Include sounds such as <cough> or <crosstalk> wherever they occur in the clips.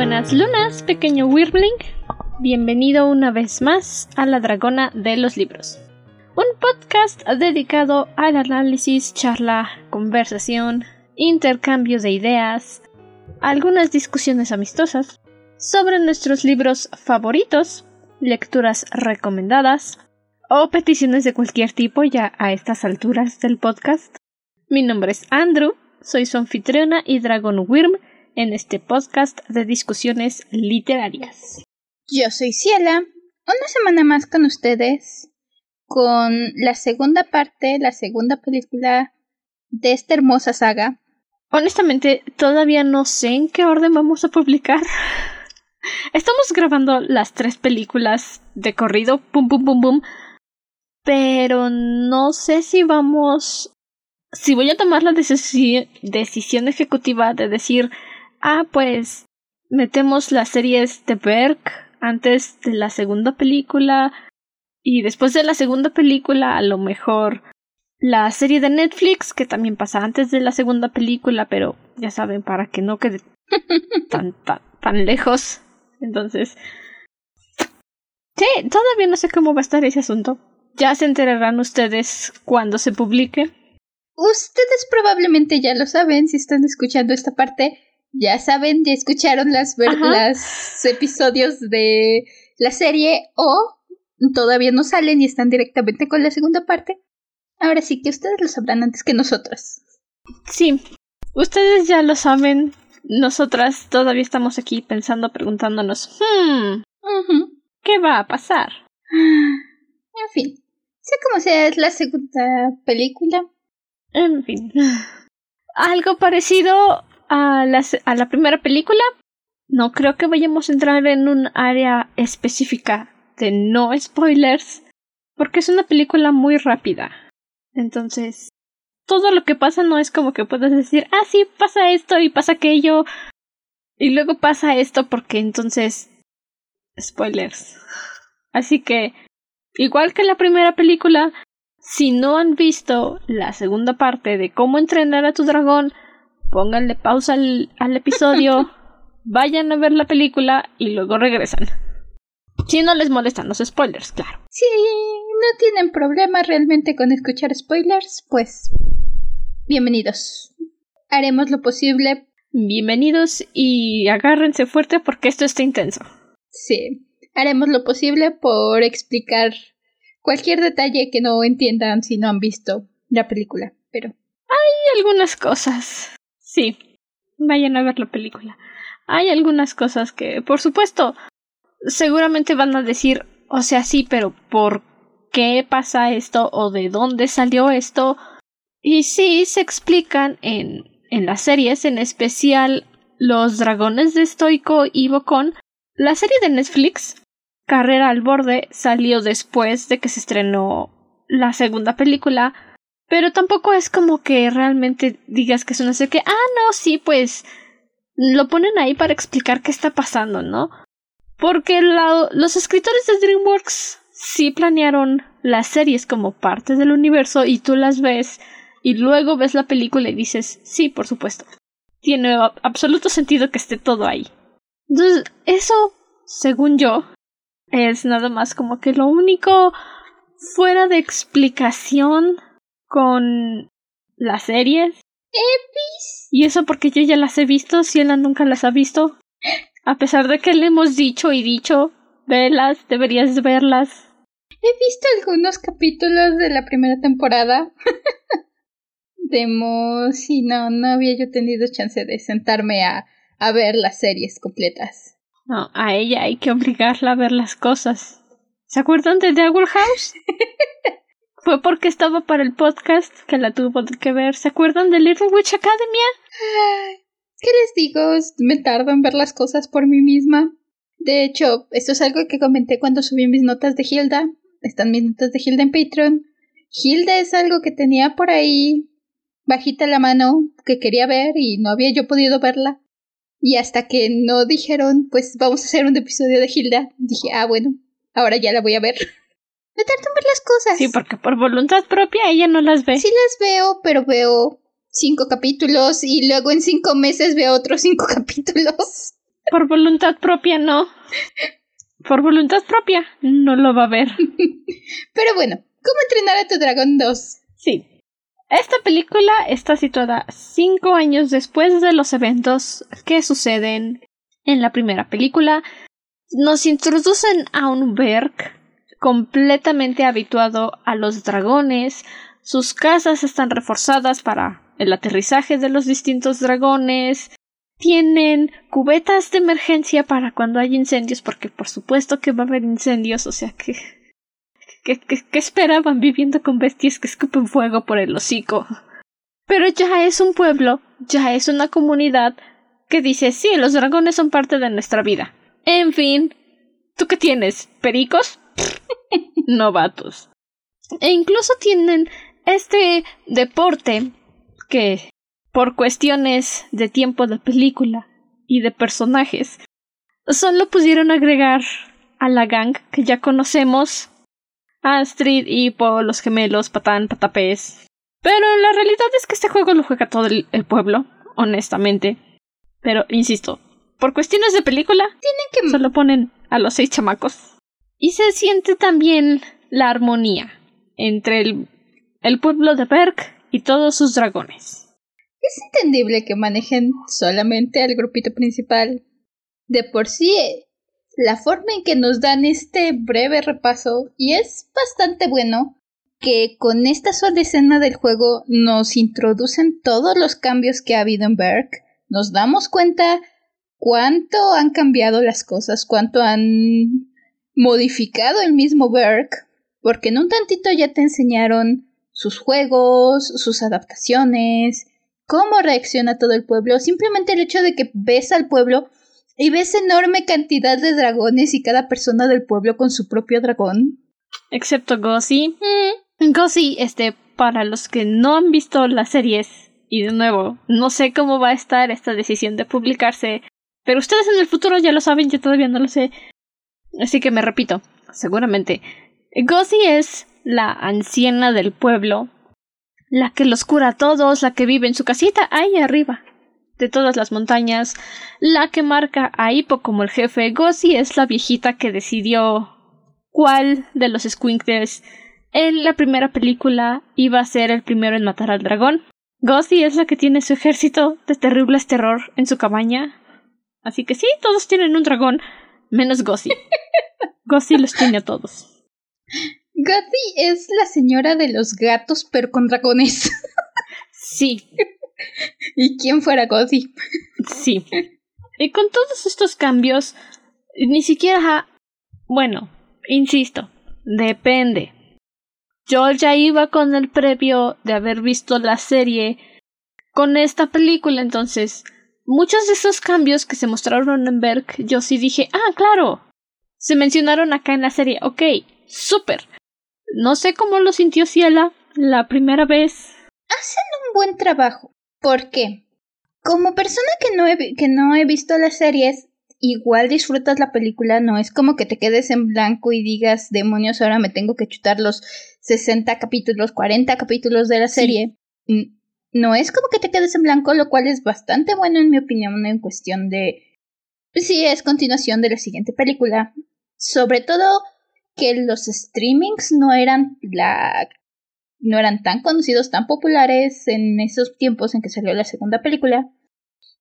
buenas lunas, pequeño Wirbling. Bienvenido una vez más a La Dragona de los Libros. Un podcast dedicado al análisis, charla, conversación, intercambio de ideas, algunas discusiones amistosas sobre nuestros libros favoritos, lecturas recomendadas o peticiones de cualquier tipo ya a estas alturas del podcast. Mi nombre es Andrew, soy su anfitriona y Dragon Wyrm en este podcast de discusiones literarias. Yo soy Ciela, una semana más con ustedes, con la segunda parte, la segunda película de esta hermosa saga. Honestamente, todavía no sé en qué orden vamos a publicar. Estamos grabando las tres películas de corrido, pum pum pum pum, pero no sé si vamos si voy a tomar la decisión ejecutiva de decir ah, pues metemos las series de Berg antes de la segunda película y después de la segunda película a lo mejor la serie de Netflix que también pasa antes de la segunda película pero ya saben para que no quede <laughs> tan tan tan lejos. Entonces sí todavía no sé cómo va a estar ese asunto. Ya se enterarán ustedes cuando se publique. Ustedes probablemente ya lo saben si están escuchando esta parte ya saben, ya escucharon las, las episodios de la serie o todavía no salen y están directamente con la segunda parte. Ahora sí que ustedes lo sabrán antes que nosotros. Sí, ustedes ya lo saben. Nosotras todavía estamos aquí pensando, preguntándonos, hmm, ¿qué va a pasar? En fin, sea como sea, es la segunda película. En fin. Algo parecido a la, a la primera película, no creo que vayamos a entrar en un área específica de no spoilers, porque es una película muy rápida. Entonces, todo lo que pasa no es como que puedas decir, ah, sí, pasa esto y pasa aquello, y luego pasa esto porque entonces... Spoilers. Así que, igual que la primera película, si no han visto la segunda parte de cómo entrenar a tu dragón, pónganle pausa al, al episodio, <laughs> vayan a ver la película y luego regresan. Si no les molestan los spoilers, claro. Si no tienen problema realmente con escuchar spoilers, pues bienvenidos. Haremos lo posible. Bienvenidos y agárrense fuerte porque esto está intenso. Sí, haremos lo posible por explicar cualquier detalle que no entiendan si no han visto la película, pero... Hay algunas cosas Sí, vayan a ver la película. Hay algunas cosas que, por supuesto, seguramente van a decir, o sea, sí, pero ¿por qué pasa esto o de dónde salió esto? Y sí, se explican en, en las series, en especial Los Dragones de Stoico y Bocón. La serie de Netflix, Carrera al Borde, salió después de que se estrenó la segunda película pero tampoco es como que realmente digas que es una serie que, ah, no, sí, pues lo ponen ahí para explicar qué está pasando, ¿no? Porque los escritores de DreamWorks sí planearon las series como parte del universo y tú las ves y luego ves la película y dices, sí, por supuesto. Tiene absoluto sentido que esté todo ahí. Entonces, eso, según yo, es nada más como que lo único fuera de explicación con las series. Epis. Y eso porque yo ya las he visto, si ella nunca las ha visto. A pesar de que le hemos dicho y dicho, velas, deberías verlas. He visto algunos capítulos de la primera temporada. <laughs> Demos y no, no había yo tenido chance de sentarme a, a ver las series completas. No, a ella hay que obligarla a ver las cosas. ¿Se acuerdan de The Owl House? <laughs> Fue porque estaba para el podcast que la tuvo que ver. ¿Se acuerdan de Little Witch Academia? ¿Qué les digo? Me tardo en ver las cosas por mí misma. De hecho, esto es algo que comenté cuando subí mis notas de Hilda. Están mis notas de Hilda en Patreon. Hilda es algo que tenía por ahí bajita la mano que quería ver y no había yo podido verla. Y hasta que no dijeron, pues vamos a hacer un episodio de Hilda, dije, ah, bueno, ahora ya la voy a ver. Me tardo en ver las cosas. Sí, porque por voluntad propia ella no las ve. Sí las veo, pero veo cinco capítulos y luego en cinco meses veo otros cinco <laughs> capítulos. Por voluntad propia, no. Por voluntad propia, no lo va a ver. <laughs> Pero bueno, ¿cómo entrenar a tu dragón 2? Sí. Esta película está situada cinco años después de los eventos que suceden en la primera película. Nos introducen a un Berg completamente habituado a los dragones. Sus casas están reforzadas para el aterrizaje de los distintos dragones. Tienen cubetas de emergencia para cuando hay incendios, porque por supuesto que va a haber incendios, o sea que. ¿Qué, esperaban viviendo con bestias que escupen fuego por el hocico? Pero ya es un pueblo, ya es una comunidad que dice sí, los dragones son parte de nuestra vida. En fin, ¿tú qué tienes? ¿Pericos? <laughs> Novatos. E incluso tienen este deporte que, por cuestiones de tiempo de película y de personajes, solo pudieron agregar a la gang que ya conocemos, Astrid, Hippo, los gemelos, Patán, Patapés. Pero la realidad es que este juego lo juega todo el, pueblo, honestamente. Pero, insisto, por cuestiones de película, tienen que... solo ponen a los seis chamacos. Y se siente también la armonía entre el, pueblo de Berg y todos sus dragones. Es entendible que manejen solamente al grupito principal. De por sí, la forma en que nos dan este breve repaso, y es bastante bueno, que con esta sola escena del juego nos introducen todos los cambios que ha habido en Berg, nos damos cuenta cuánto han cambiado las cosas, cuánto han modificado el mismo Berg, porque en un tantito ya te enseñaron sus juegos, sus adaptaciones, cómo reacciona todo el pueblo, simplemente el hecho de que ves al pueblo y ves enorme cantidad de dragones y cada persona del pueblo con su propio dragón. Excepto Gossi. Mm. Gossi, este, para los que no han visto las series, y de nuevo, no sé cómo va a estar esta decisión de publicarse, pero ustedes en el futuro ya lo saben, yo todavía no lo sé. Así que me repito, seguramente. Gossi es la anciana del pueblo, la que los cura a todos, la que vive en su casita ahí arriba de todas las montañas, la que marca a Hippo como el jefe. Gossi es la viejita que decidió cuál de los Squinkles en la primera película iba a ser el primero en matar al dragón. Gossi es la que tiene su ejército de terribles terror en su cabaña. Así que sí, todos tienen un dragón, menos Gossi. <laughs> Gossi los tiene a todos. Gatsby es la señora de los gatos, pero con dragones. Sí. ¿Y quién fuera Gatsby? Sí. Y con todos estos cambios, ni siquiera... Bueno, insisto, depende. Yo ya iba con el previo de haber visto la serie con esta película, entonces muchos de esos cambios que se mostraron en Berg, yo sí dije, ah, claro, se mencionaron acá en la serie, ok, súper. No sé cómo lo sintió Ciela la primera vez. Hacen un buen trabajo. ¿Por qué? Como persona que no, he, que no he visto las series, igual disfrutas la película, no es como que te quedes en blanco y digas, demonios, ahora me tengo que chutar los 60 capítulos, 40 capítulos de la serie. No es como que te quedes en blanco, lo cual es bastante bueno en mi opinión en cuestión de... Sí, es continuación de la siguiente película. Sobre todo que los streamings no eran la no eran tan conocidos, tan populares en esos tiempos en que salió la segunda película.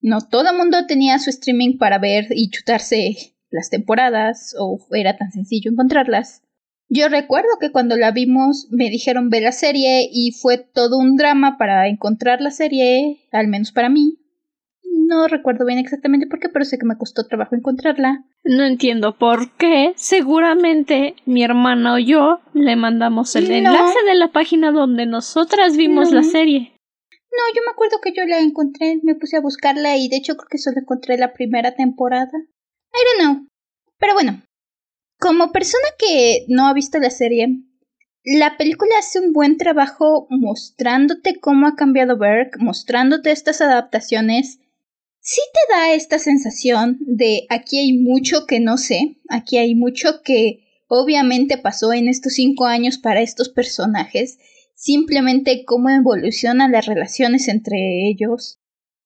No todo el mundo tenía su streaming para ver y chutarse las temporadas o era tan sencillo encontrarlas. Yo recuerdo que cuando la vimos me dijeron ver la serie y fue todo un drama para encontrar la serie, al menos para mí. No recuerdo bien exactamente por qué, pero sé que me costó trabajo encontrarla. No entiendo por qué. Seguramente mi hermana o yo le mandamos el enlace de la página donde nosotras vimos la serie. No, yo me acuerdo que yo la encontré, me puse a buscarla y de hecho creo que solo encontré la primera temporada. I don't know. Pero bueno, como persona que no ha visto la serie, la película hace un buen trabajo mostrándote cómo ha cambiado Berg, mostrándote estas adaptaciones sí te da esta sensación de aquí hay mucho que no sé, aquí hay mucho que obviamente pasó en estos cinco años para estos personajes, simplemente cómo evolucionan las relaciones entre ellos.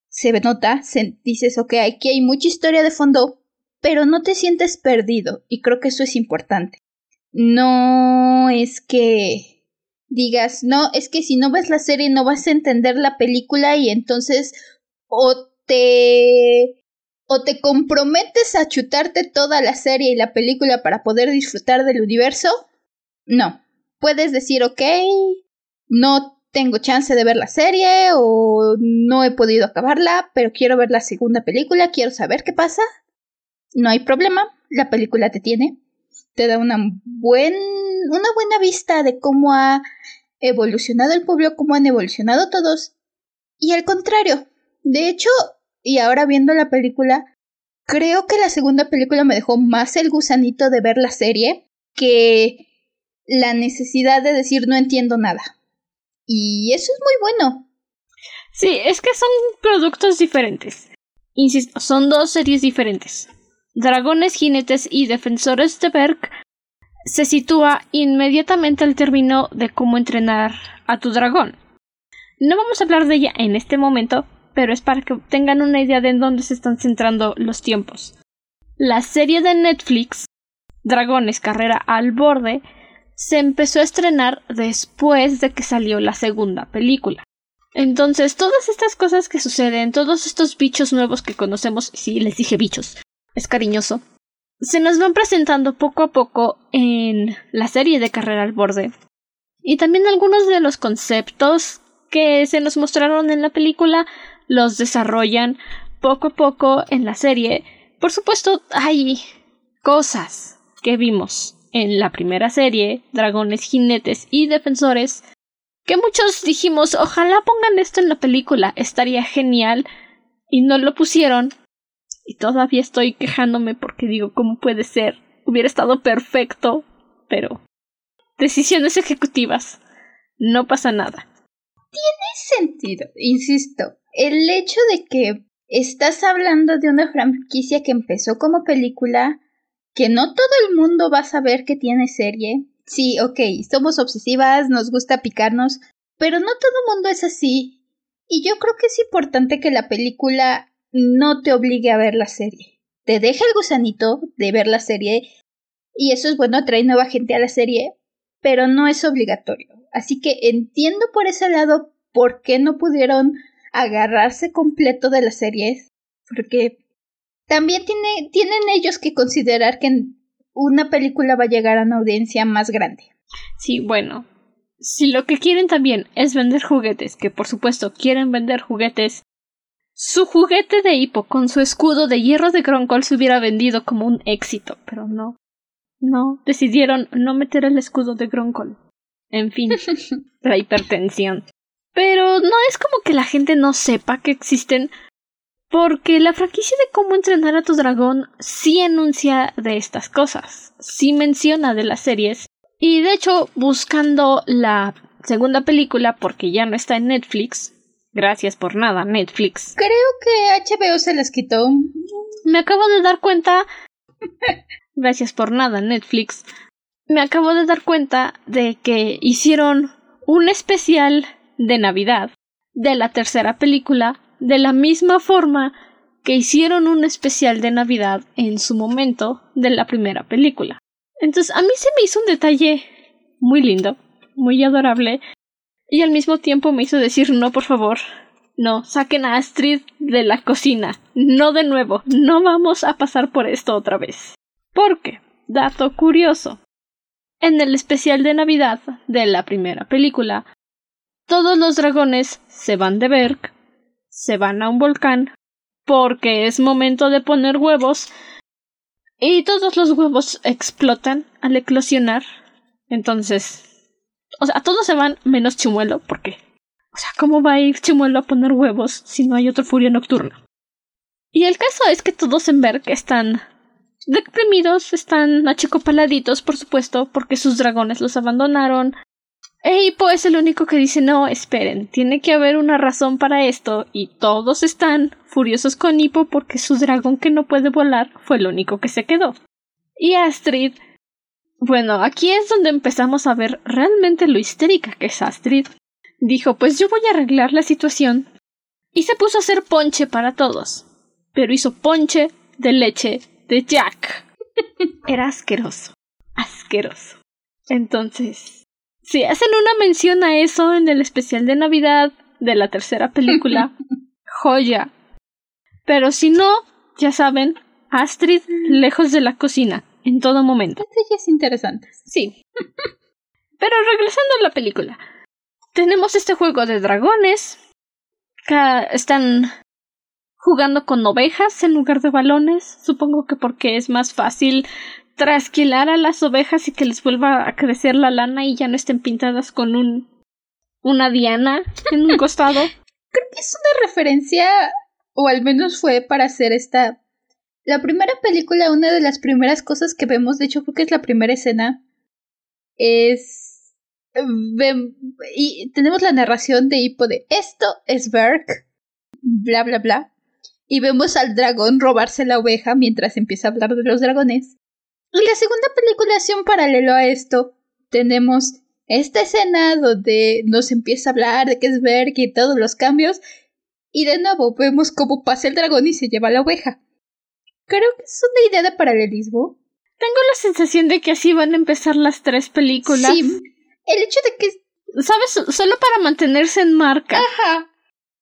Se nota, se, dices, ok, aquí hay mucha historia de fondo, pero no te sientes perdido, y creo que eso es importante. No es que digas, no, es que si no ves la serie no vas a entender la película y entonces o te o te comprometes a chutarte toda la serie y la película para poder disfrutar del universo. No, puedes decir, ok, no tengo chance de ver la serie o no he podido acabarla, pero quiero ver la segunda película, quiero saber qué pasa. No hay problema, la película te tiene, te da una, buen, una buena vista de cómo ha evolucionado el pueblo, cómo han evolucionado todos. Y al contrario, de hecho, y ahora viendo la película, creo que la segunda película me dejó más el gusanito de ver la serie que la necesidad de decir no entiendo nada. Y eso es muy bueno. Sí, es que son productos diferentes. Insisto, son dos series diferentes. Dragones, jinetes y defensores de Berg se sitúa inmediatamente al término de cómo entrenar a tu dragón. No vamos a hablar de ella en este momento, pero es para que tengan una idea de en dónde se están centrando los tiempos. La serie de Netflix, Dragones Carrera al Borde, se empezó a estrenar después de que salió la segunda película. Entonces, todas estas cosas que suceden, todos estos bichos nuevos que conocemos, sí, les dije bichos, es cariñoso, se nos van presentando poco a poco en la serie de Carrera al Borde. Y también algunos de los conceptos que se nos mostraron en la película los desarrollan poco a poco en la serie. Por supuesto, hay cosas que vimos en la primera serie, Dragones, Jinetes y Defensores, que muchos dijimos, ojalá pongan esto en la película, estaría genial, y no lo pusieron. Y todavía estoy quejándome porque digo, ¿cómo puede ser? Hubiera estado perfecto, pero... Decisiones ejecutivas. No pasa nada. Tiene sentido, insisto el hecho de que estás hablando de una franquicia que empezó como película, que no todo el mundo va a saber que tiene serie. Sí, ok, somos obsesivas, nos gusta picarnos, pero no todo el mundo es así. Y yo creo que es importante que la película no te obligue a ver la serie. Te deja el gusanito de ver la serie, y eso es bueno, trae nueva gente a la serie, pero no es obligatorio. Así que entiendo por ese lado por qué no pudieron agarrarse completo de las series, porque también tiene, tienen ellos que considerar que una película va a llegar a una audiencia más grande. Sí, bueno, si lo que quieren también es vender juguetes, que por supuesto quieren vender juguetes, su juguete de hipo con su escudo de hierro de Gronkol se hubiera vendido como un éxito, pero no. No, decidieron no meter el escudo de Gronkol. En fin, <laughs> la hipertensión. Pero no es como que la gente no sepa que existen, porque la franquicia de cómo entrenar a tu dragón sí enuncia de estas cosas, sí menciona de las series, y de hecho, buscando la segunda película, porque ya no está en Netflix, gracias por nada, Netflix. Creo que HBO se les quitó. Me acabo de dar cuenta. <laughs> gracias por nada, Netflix. Me acabo de dar cuenta de que hicieron un especial de Navidad de la tercera película de la misma forma que hicieron un especial de Navidad en su momento de la primera película. Entonces a mí se me hizo un detalle muy lindo, muy adorable, y al mismo tiempo me hizo decir no, por favor, no, saquen a Astrid de la cocina, no de nuevo, no vamos a pasar por esto otra vez. Porque, dato curioso, en el especial de Navidad de la primera película, todos los dragones se van de Berg, se van a un volcán, porque es momento de poner huevos, y todos los huevos explotan al eclosionar. Entonces, o sea, todos se van menos Chimuelo, porque, o sea, ¿cómo va a ir Chimuelo a poner huevos si no hay otra furia nocturna? Y el caso es que todos en Berg están deprimidos, están achicopaladitos, por supuesto, porque sus dragones los abandonaron, e Hippo es el único que dice no, esperen, tiene que haber una razón para esto, y todos están furiosos con Hippo porque su dragón que no puede volar fue el único que se quedó. Y Astrid. Bueno, aquí es donde empezamos a ver realmente lo histérica que es Astrid. Dijo, pues yo voy a arreglar la situación. Y se puso a hacer ponche para todos. Pero hizo ponche de leche de Jack. <laughs> Era asqueroso. Asqueroso. Entonces, si hacen una mención a eso en el especial de Navidad de la tercera película, <laughs> joya. Pero si no, ya saben, Astrid lejos de la cocina, en todo momento. es interesante. Sí. <laughs> Pero regresando a la película, tenemos este juego de dragones. Que están jugando con ovejas en lugar de balones. Supongo que porque es más fácil trasquilar a las ovejas y que les vuelva a crecer la lana y ya no estén pintadas con un una diana en un costado. <laughs> Creo que es una referencia, o al menos fue para hacer esta. La primera película, una de las primeras cosas que vemos, de hecho creo que es la primera escena, es... y tenemos la narración de Hippo de esto es Berk, bla bla bla, y vemos al dragón robarse la oveja mientras empieza a hablar de los dragones. Y la segunda un paralelo a esto. Tenemos esta escena donde nos empieza a hablar de qué es Berk y todos los cambios, y de nuevo vemos cómo pasa el dragón y se lleva la oveja. Creo que es una idea de paralelismo. Tengo la sensación de que así van a empezar las tres películas. Sí, el hecho de que... ¿Sabes? Solo para mantenerse en marca. Ajá.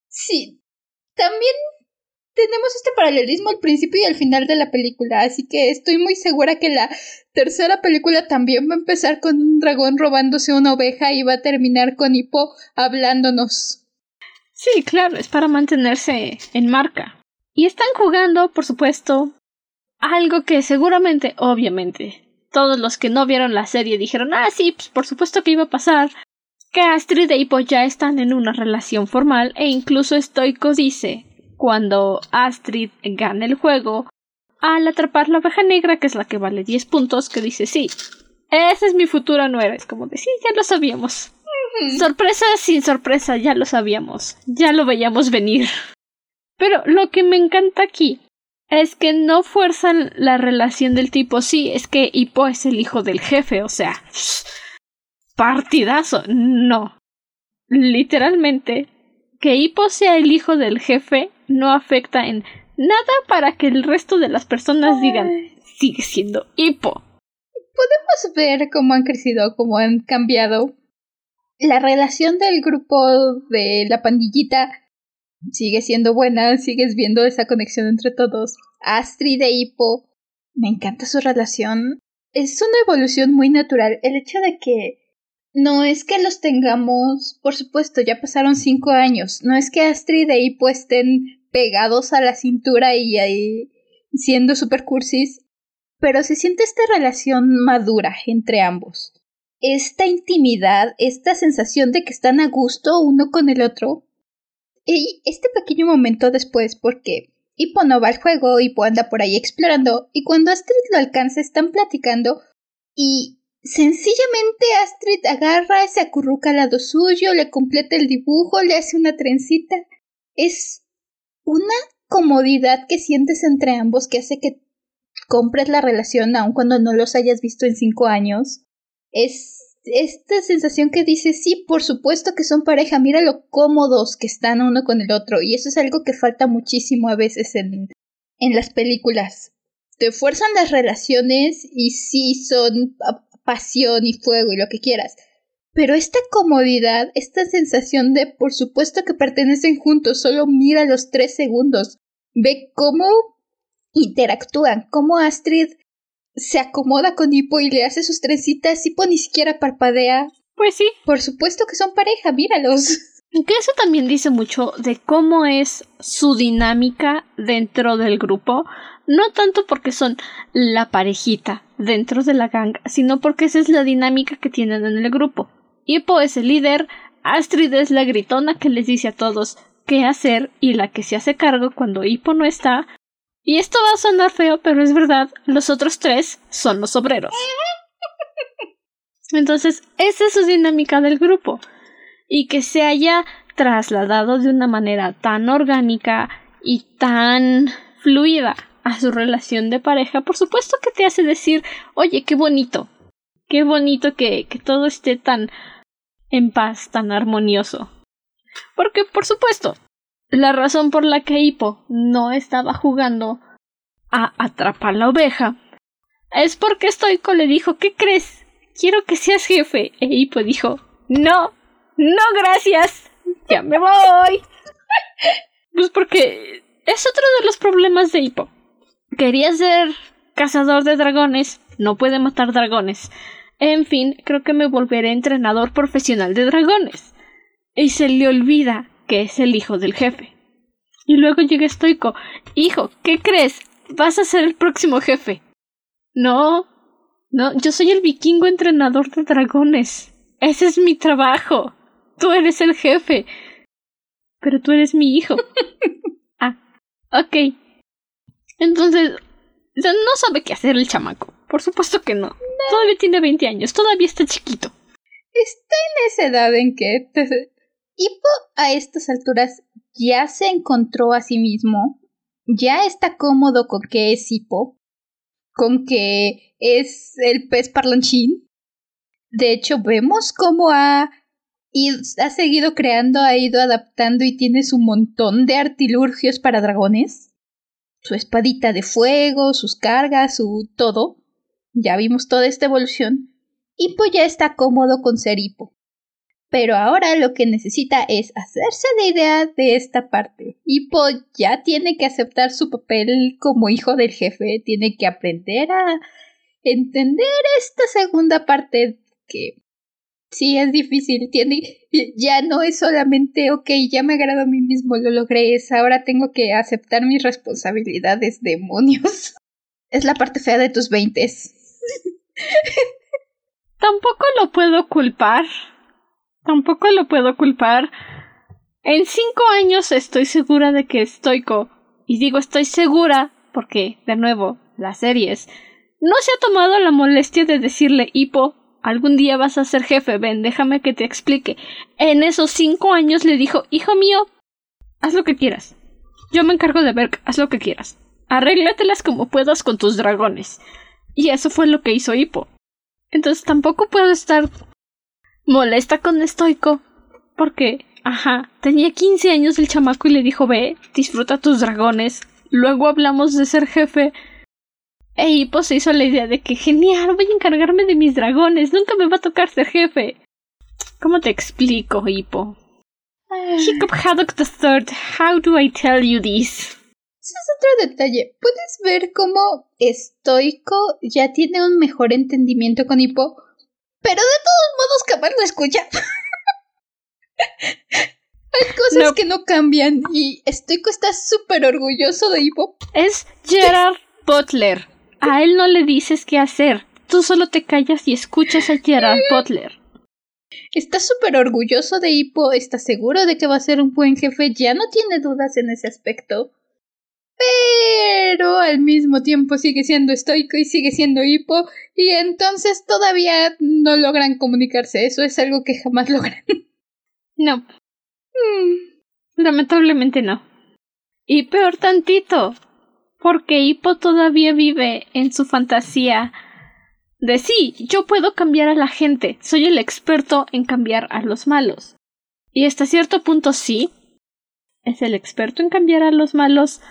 Sí. También tenemos este paralelismo al principio y al final de la película, así que estoy muy segura que la tercera película también va a empezar con un dragón robándose una oveja y va a terminar con Hippo hablándonos. Sí, claro, es para mantenerse en marca. Y están jugando, por supuesto, algo que seguramente, obviamente, todos los que no vieron la serie dijeron, ah, sí, pues por supuesto que iba a pasar, que Astrid e Hippo ya están en una relación formal e incluso Stoico dice cuando Astrid gana el juego al atrapar la oveja negra, que es la que vale 10 puntos, que dice, sí, esa es mi futura nuera. Es como de, sí, ya lo sabíamos. Sorpresa sin sorpresa, ya lo sabíamos. Ya lo veíamos venir. Pero lo que me encanta aquí es que no fuerzan la relación del tipo, sí, es que Hippo es el hijo del jefe, o sea, partidazo. No. Literalmente, que Hippo sea el hijo del jefe no afecta en nada para que el resto de las personas digan sigue siendo hipo. Podemos ver cómo han crecido, cómo han cambiado. La relación del grupo de la pandillita sigue siendo buena, sigues viendo esa conexión entre todos. Astrid e Hippo, me encanta su relación. Es una evolución muy natural. El hecho de que no es que los tengamos, por supuesto, ya pasaron cinco años. No es que Astrid e Hippo estén pegados a la cintura y ahí siendo super cursis, pero se siente esta relación madura entre ambos. Esta intimidad, esta sensación de que están a gusto uno con el otro. Y este pequeño momento después, porque Hippo no va al juego, Hippo anda por ahí explorando, y cuando Astrid lo alcanza están platicando, y sencillamente Astrid agarra, se acurruca al lado suyo, le completa el dibujo, le hace una trencita. Es una comodidad que sientes entre ambos que hace que compres la relación aun cuando no los hayas visto en cinco años. Es esta sensación que dices, sí, por supuesto que son pareja, mira lo cómodos que están uno con el otro. Y eso es algo que falta muchísimo a veces en, en las películas. Te fuerzan las relaciones y sí son pasión y fuego y lo que quieras. Pero esta comodidad, esta sensación de por supuesto que pertenecen juntos, solo mira los tres segundos. Ve cómo interactúan, cómo Astrid se acomoda con Hippo y le hace sus trencitas, Hippo ni siquiera parpadea. Pues sí. Por supuesto que son pareja, míralos. Que eso también dice mucho de cómo es su dinámica dentro del grupo. No tanto porque son la parejita dentro de la gang, sino porque esa es la dinámica que tienen en el grupo. Hippo es el líder, Astrid es la gritona que les dice a todos qué hacer y la que se hace cargo cuando Hippo no está. Y esto va a sonar feo, pero es verdad, los otros tres son los obreros. Entonces, esa es su dinámica del grupo. Y que se haya trasladado de una manera tan orgánica y tan fluida a su relación de pareja, por supuesto que te hace decir, oye, qué bonito, qué bonito que, que todo esté tan en paz, tan armonioso. Porque, por supuesto, la razón por la que Hippo no estaba jugando a atrapar la oveja, es porque Stoico le dijo, ¿qué crees? Quiero que seas jefe. E Hippo dijo, no, no gracias, ya me voy. <laughs> pues porque es otro de los problemas de Hippo. Quería ser cazador de dragones, no puede matar dragones. En fin, creo que me volveré entrenador profesional de dragones. Y se le olvida que es el hijo del jefe. Y luego llega Stoico. Hijo, ¿qué crees? Vas a ser el próximo jefe. No, no, yo soy el vikingo entrenador de dragones. Ese es mi trabajo. Tú eres el jefe. Pero tú eres mi hijo. <laughs> ah, ok. Entonces, no sabe qué hacer el chamaco. Por supuesto que no. Todavía tiene 20 años, todavía está chiquito. Está en esa edad en que... Hippo a estas alturas ya se encontró a sí mismo, ya está cómodo con que es Hippo, con que es el pez parlanchín. De hecho, vemos cómo ha, ha seguido creando, ha ido adaptando y tiene su montón de artilurgios para dragones. Su espadita de fuego, sus cargas, su todo. Ya vimos toda esta evolución. Hippo ya está cómodo con ser Hippo. Pero ahora lo que necesita es hacerse la idea de esta parte. Hippo ya tiene que aceptar su papel como hijo del jefe, tiene que aprender a entender esta segunda parte que sí es difícil, tiene ya no es solamente ok, ya me agrado a mí mismo, lo logré, es ahora tengo que aceptar mis responsabilidades, demonios. <laughs> Es la parte fea de tus veintes. Tampoco lo puedo culpar Tampoco lo puedo culpar. En cinco años estoy segura de que Stoico, y digo estoy segura porque, de nuevo, las series, no se ha tomado la molestia de decirle Hippo, algún día vas a ser jefe, ven, déjame que te explique. En esos cinco años le dijo, hijo mío, haz lo que quieras. Yo me encargo de ver, haz lo que quieras. Arréglatelas como puedas con tus dragones. Y eso fue lo que hizo Hippo. Entonces tampoco puedo estar molesta con Estoico porque, ajá, tenía 15 años el chamaco y le dijo, ve, disfruta tus dragones. Luego hablamos de ser jefe. E Hippo se hizo la idea de que, genial, voy a encargarme de mis dragones, nunca me va a tocar ser jefe. ¿Cómo te explico, Hippo? Ah. Hiccup Haddock the Third, how do I tell you this? Ese es otro detalle. Puedes ver cómo Estoico ya tiene un mejor entendimiento con Hippo pero de todos modos, Camar lo escucha. <laughs> Hay cosas que no cambian y Stoico está súper orgulloso de Hippo. Es Gerard Butler. A él no le dices qué hacer. Tú solo te callas y escuchas a Gerard Butler. Está súper orgulloso de Hippo, está seguro de que va a ser un buen jefe, ya no tiene dudas en ese aspecto pero al mismo tiempo sigue siendo estoico y sigue siendo hipo, y entonces todavía no logran comunicarse. Eso es algo que jamás logran. <laughs> No. Mm, lamentablemente no. Y peor tantito, porque Hippo todavía vive en su fantasía de sí, yo puedo cambiar a la gente, soy el experto en cambiar a los malos. Y hasta cierto punto sí, es el experto en cambiar a los malos,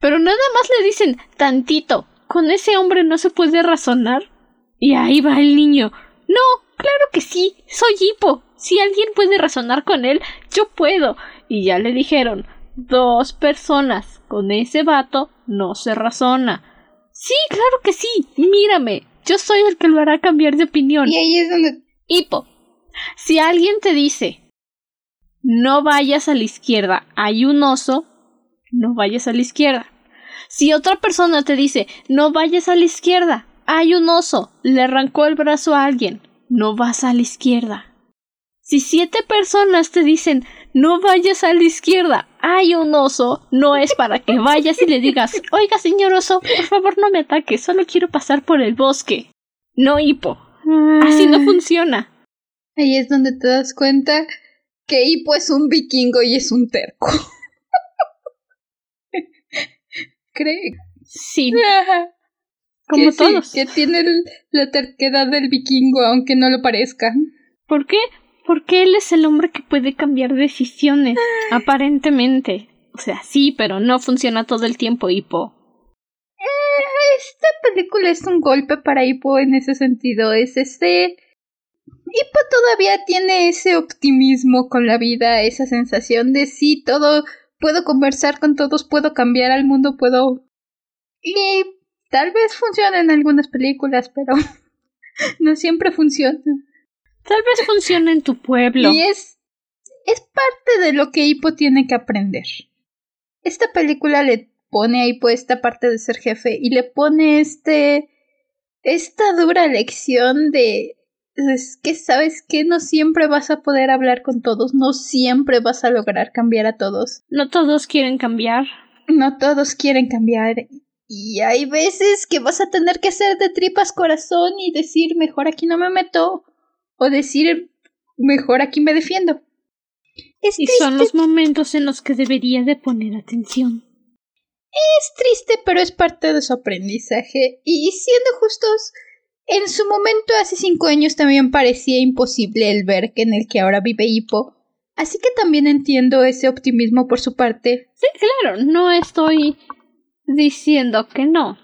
pero nada más le dicen tantito. Con ese hombre no se puede razonar. Y ahí va el niño. No, claro que sí. Soy hipo. Si alguien puede razonar con él, yo puedo. Y ya le dijeron dos personas. Con ese vato no se razona. Sí, claro que sí. Mírame. Yo soy el que lo hará cambiar de opinión. Y ahí es donde. Hipo. Si alguien te dice no vayas a la izquierda, hay un oso, no vayas a la izquierda. Si otra persona te dice, no vayas a la izquierda, hay un oso, le arrancó el brazo a alguien, no vas a la izquierda. Si siete personas te dicen, no vayas a la izquierda, hay un oso, no es para que vayas y le digas, oiga señor oso, por favor no me ataque, solo quiero pasar por el bosque. No hipo. Así no funciona. Ahí es donde te das cuenta que hipo es un vikingo y es un terco cree. Sí. Como todos. que tiene la terquedad del vikingo, aunque no lo parezca. ¿Por qué? Porque él es el hombre que puede cambiar decisiones, aparentemente. O sea, sí, pero no funciona todo el tiempo, Hippo. esta película es un golpe para Hippo en ese sentido. Es este. Hippo todavía tiene ese optimismo con la vida, esa sensación de sí, todo. Puedo conversar con todos, puedo cambiar al mundo, puedo. Y tal vez funcione en algunas películas, pero <laughs> no siempre funciona. Tal vez funcione en tu pueblo. Y es. Es parte de lo que Hippo tiene que aprender. Esta película le pone ahí pues esta parte de ser jefe y le pone este esta dura lección de es que sabes que no siempre vas a poder hablar con todos, no siempre vas a lograr cambiar a todos. No todos quieren cambiar. No todos quieren cambiar. Y hay veces que vas a tener que hacer de tripas corazón y decir mejor aquí no me meto. O decir mejor aquí me defiendo. y son los momentos en los que debería de poner atención. Es triste, pero es parte de su aprendizaje. Y siendo justos, en su momento hace cinco años también parecía imposible el ver que en el que ahora vive Hippo. Así que también entiendo ese optimismo por su parte. Sí, claro, no estoy diciendo que no.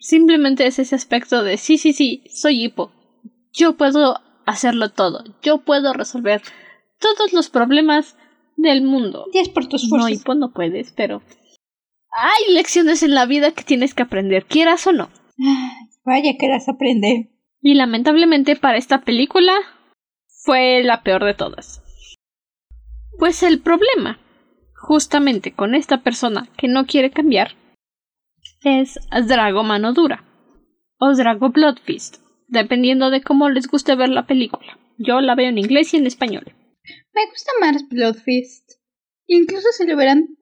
Simplemente es ese aspecto de sí, sí, sí, soy Hippo. Yo puedo hacerlo todo. Yo puedo resolver todos los problemas del mundo. Y es por tus fuerzas. No, Hippo no puedes, pero hay lecciones en la vida que tienes que aprender, quieras o no. Vaya que las aprende. Y lamentablemente para esta película fue la peor de todas. Pues el problema, justamente con esta persona que no quiere cambiar, es Drago Mano Dura o Drago Bloodfist, dependiendo de cómo les guste ver la película. Yo la veo en inglés y en español. Me gusta más Bloodfist. Incluso si lo verán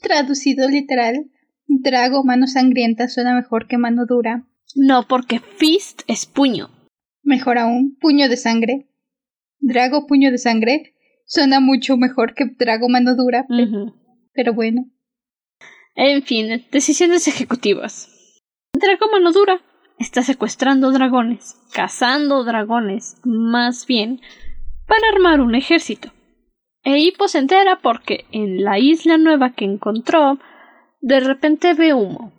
Traducido literal, Drago mano sangrienta suena mejor que mano dura. No, porque fist es puño. Mejor aún, puño de sangre. Drago puño de sangre suena mucho mejor que Drago mano dura, pero, bueno. En fin, decisiones ejecutivas. Drago mano dura está secuestrando dragones, cazando dragones, más bien, para armar un ejército. E Hippo se entera porque en la isla nueva que encontró, de repente ve humo.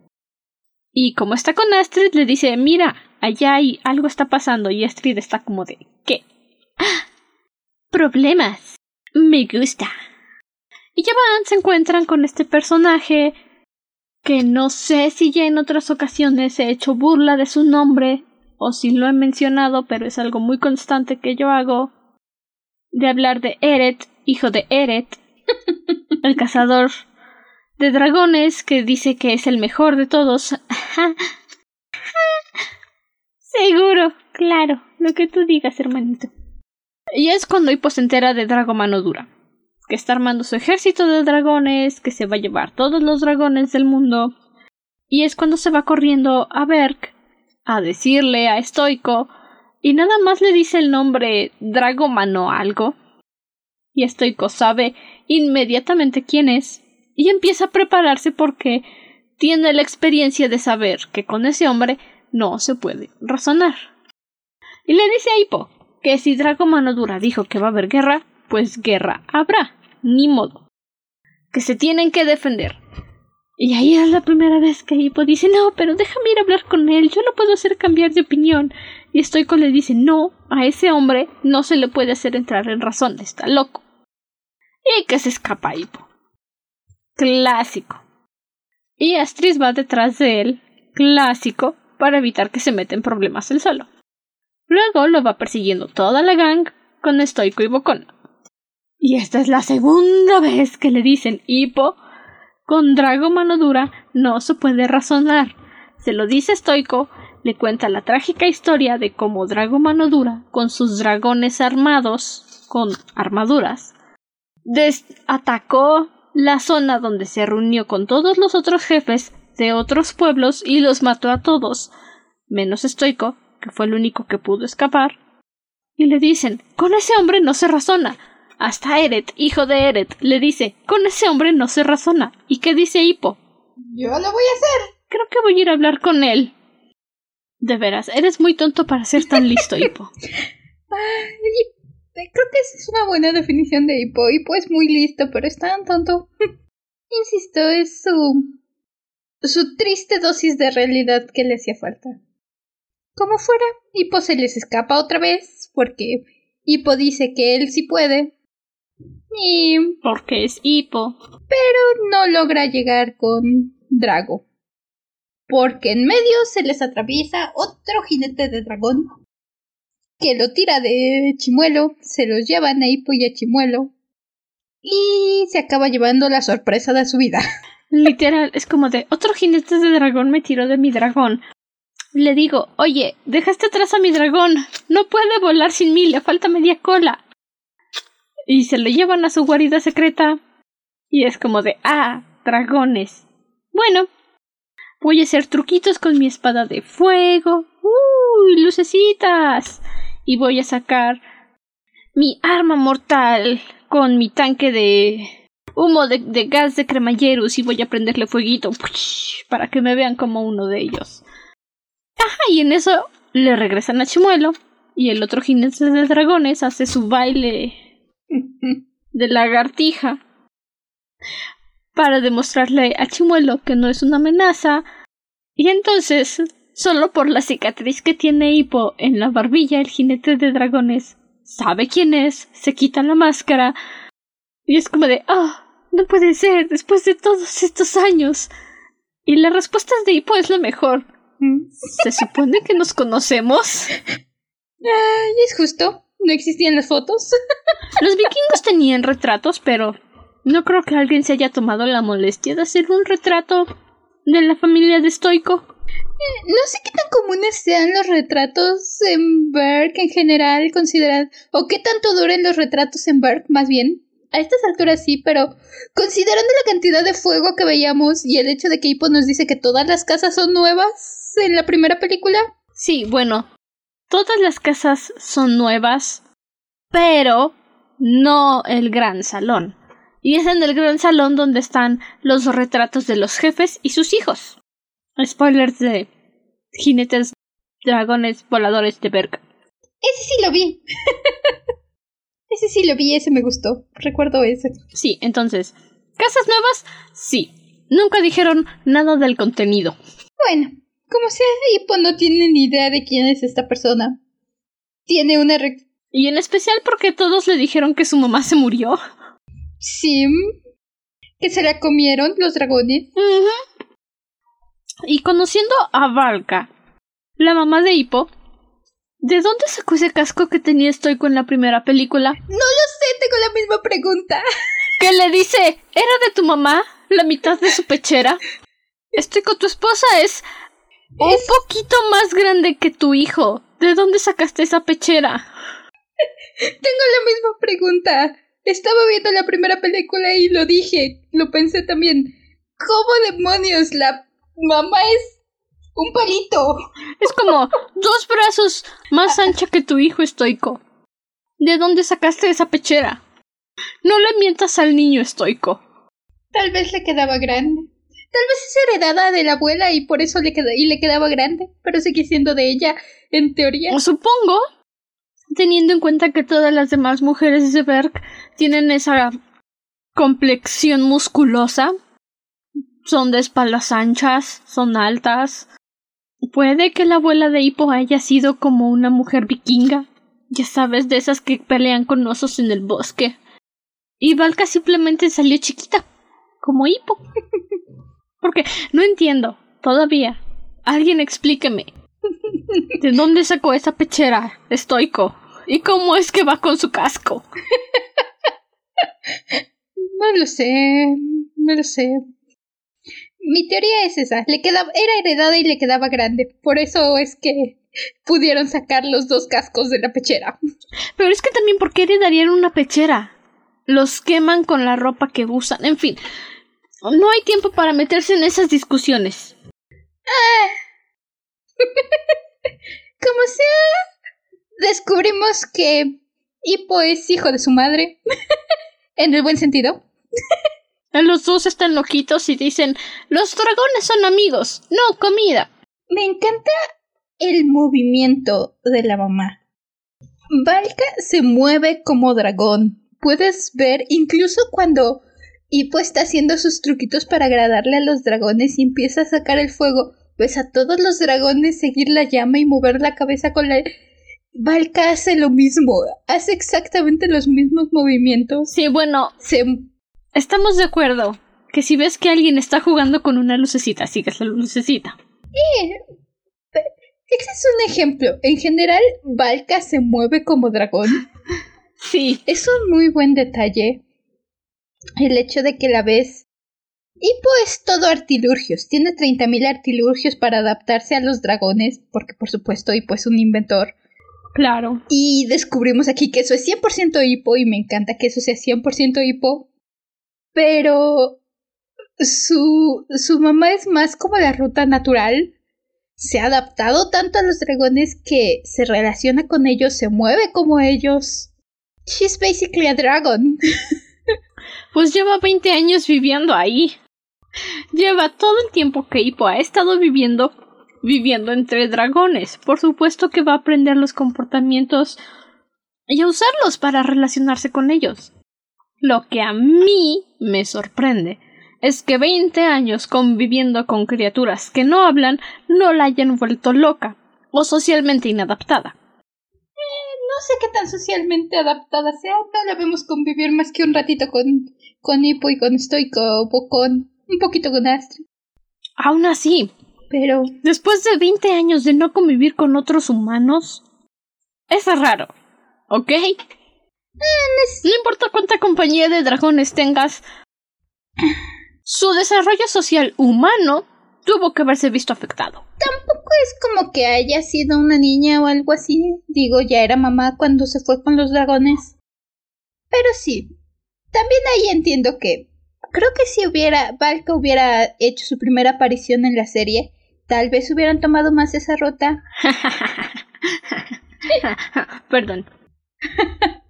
Y como está con Astrid, le dice, mira, allá hay algo está pasando y Astrid está como de, ¿qué? ¡Ah! <gasps> Problemas. Me gusta. Y ya van, se encuentran con este personaje que no sé si ya en otras ocasiones he hecho burla de su nombre o si lo he mencionado, pero es algo muy constante que yo hago de hablar de Eret hijo de Eret, <laughs> el cazador de dragones que dice que es el mejor de todos. <laughs> Seguro, claro, lo que tú digas, hermanito. Y es cuando Hippo se entera de Drago Mano Dura, que está armando su ejército de dragones, que se va a llevar todos los dragones del mundo. Y es cuando se va corriendo a Berk a decirle a Stoico, y nada más le dice el nombre Drago Mano algo, y Estoico sabe inmediatamente quién es y empieza a prepararse porque tiene la experiencia de saber que con ese hombre no se puede razonar. Y le dice a Hippo que si Drago Mano Dura dijo que va a haber guerra, pues guerra habrá, ni modo. Que se tienen que defender. Y ahí es la primera vez que Hippo dice, no, pero déjame ir a hablar con él, yo lo puedo hacer cambiar de opinión. Y Stoico le dice, no, a ese hombre no se le puede hacer entrar en razón, está loco y que se escapa Hippo. Clásico. Y Astrid va detrás de él, clásico, para evitar que se meta en problemas él solo. Luego lo va persiguiendo toda la gang con Estoico y Bocón. Y esta es la segunda vez que le dicen Hippo. Con Drago Mano Dura no se puede razonar. Se lo dice Estoico, le cuenta la trágica historia de cómo Drago Mano Dura, con sus dragones armados, con armaduras, atacó la zona donde se reunió con todos los otros jefes de otros pueblos y los mató a todos, menos Estoico, que fue el único que pudo escapar. Y le dicen, con ese hombre no se razona. Hasta Eret, hijo de Eret, le dice, con ese hombre no se razona. ¿Y qué dice Hippo? Yo lo voy a hacer. Creo que voy a ir a hablar con él. De veras, eres muy tonto para ser tan listo, Hippo. <laughs> Creo que esa es una buena definición de hipo. Hipo es muy listo, pero es tan tonto. <laughs> Insisto, es su. su triste dosis de realidad que le hacía falta. Como fuera, Hippo se les escapa otra vez, porque Hippo dice que él sí puede. Y... Porque es Hippo. Pero no logra llegar con Drago. Porque en medio se les atraviesa otro jinete de dragón que lo tira de Chimuelo, se los llevan a Hippo y a Chimuelo y se acaba llevando la sorpresa de su vida. <laughs> Literal, es como de otro jinete de dragón me tiró de mi dragón. Le digo, oye, dejaste atrás a mi dragón. No puede volar sin mí, le falta media cola. Y se lo llevan a su guarida secreta. Y es como de, ah, dragones. Bueno, voy a hacer truquitos con mi espada de fuego. ¡Uy, lucecitas! Y voy a sacar mi arma mortal con mi tanque de humo de, gas de cremalleros y voy a prenderle fueguito para que me vean como uno de ellos. Ajá, y en eso le regresan a Chimuelo y el otro jinete de dragones hace su baile de lagartija para demostrarle a Chimuelo que no es una amenaza y entonces solo por la cicatriz que tiene Hippo en la barbilla el jinete de dragones sabe quién es, se quita la máscara y es como de ah no puede ser, después de todos estos años. Y la respuesta de Hippo es lo mejor. Mm. ¿Se supone que nos conocemos? Ay, es justo. No existían las fotos. <laughs> Los vikingos tenían retratos, pero no creo que alguien se haya tomado la molestia de hacer un retrato de la familia de Stoico. Eh, no sé qué tan comunes sean los retratos en Berg en general, consideran, o qué tanto duren los retratos en Berg, más bien a estas alturas sí, pero considerando la cantidad de fuego que veíamos y el hecho de que Hippo nos dice que todas las casas son nuevas en la primera película. Sí, bueno, todas las casas son nuevas, pero no el gran salón. Y es en el gran salón donde están los retratos de los jefes y sus hijos. Spoilers de jinetes, dragones, voladores de verga. Ese sí lo vi. <laughs> Ese sí lo vi, ese me gustó. Recuerdo ese. Sí, entonces, ¿casas nuevas? Sí. Nunca dijeron nada del contenido. Bueno, como sea, Hippo no tiene ni idea de quién es esta persona. Tiene una... y en especial porque todos le dijeron que su mamá se murió. Sí. Que se la comieron los dragones. Y conociendo a Valka, la mamá de Hippo, ¿De dónde sacó ese casco que tenía Stoico en la primera película? No lo sé, tengo la misma pregunta. ¿Qué le dice? ¿Era de tu mamá? ¿La mitad de su pechera? Stoico, tu esposa es un poquito más grande que tu hijo. ¿De dónde sacaste esa pechera? tengo la misma pregunta. Estaba viendo la primera película y lo dije, lo pensé también. ¿Cómo demonios la mamá es un palito. Es como dos brazos más ancha que tu hijo estoico. ¿De dónde sacaste esa pechera? No le mientas al niño estoico. Tal vez le quedaba grande. Tal vez es heredada de la abuela y por eso le, y le quedaba grande, pero sigue siendo de ella, en teoría. O supongo, teniendo en cuenta que todas las demás mujeres de Berg tienen esa complexión musculosa, son de espaldas anchas, son altas, Puede que la abuela de Hippo haya sido como una mujer vikinga, ya sabes, de esas que pelean con osos en el bosque. Y Valka simplemente salió chiquita, como Hippo. <laughs> Porque no entiendo, todavía. Alguien explíqueme. <laughs> ¿De dónde sacó esa pechera, estoico? ¿Y cómo es que va con su casco? <laughs> No lo sé, no lo sé. Mi teoría es esa, le quedaba, era heredada y le quedaba grande, por eso es que pudieron sacar los dos cascos de la pechera. Pero es que también, ¿por qué heredarían una pechera? Los queman con la ropa que usan, en fin. No hay tiempo para meterse en esas discusiones. Ah. <laughs> Como sea, descubrimos que Hippo es hijo de su madre. <laughs> en el buen sentido. Los dos están loquitos y dicen los dragones son amigos, no comida. Me encanta el movimiento de la mamá. Valka se mueve como dragón. Puedes ver incluso cuando Hippo está haciendo sus truquitos para agradarle a los dragones y empieza a sacar el fuego. Ves a todos los dragones seguir la llama y mover la cabeza con la... Valka hace lo mismo, hace exactamente los mismos movimientos. Sí, bueno, Se... estamos de acuerdo que si ves que alguien está jugando con una lucecita, sigues la lucecita. Ese es un ejemplo. En general, Valka se mueve como dragón. <laughs> Sí, Es un muy buen detalle. El hecho de que la ves. Hippo es todo artilurgios. Tiene 30.000 artilurgios para adaptarse a los dragones, porque por supuesto Hippo es un inventor. claro. Y descubrimos aquí que eso es 100% Hippo y me encanta que eso sea 100% Hippo. Pero su, su mamá es más como la ruta natural. Se ha adaptado tanto a los dragones que se relaciona con ellos, se mueve como ellos. She's basically a dragon. <laughs> Pues lleva 20 años viviendo ahí. Lleva todo el tiempo que Hippo ha estado viviendo viviendo entre dragones. Por supuesto que va a aprender los comportamientos y a usarlos para relacionarse con ellos. Lo que a mí me sorprende es que 20 años conviviendo con criaturas que no hablan no la hayan vuelto loca o socialmente inadaptada. No sé qué tan socialmente adaptada sea, no la vemos convivir más que un ratito con, con Hippo y con Stoico o con un poquito con Astrid. Aún así, Pero después de 20 años de no convivir con otros humanos, es raro, ¿ok? No importa cuánta compañía de dragones tengas, su desarrollo social humano tuvo que haberse visto afectado. tampoco es como que haya sido una niña o algo así. Digo, ya era mamá cuando se fue con los dragones. Pero sí, también ahí entiendo que creo que si hubiera Valka hubiera hecho su primera aparición en la serie, tal vez hubieran tomado más esa ruta. <laughs> Perdón. <laughs>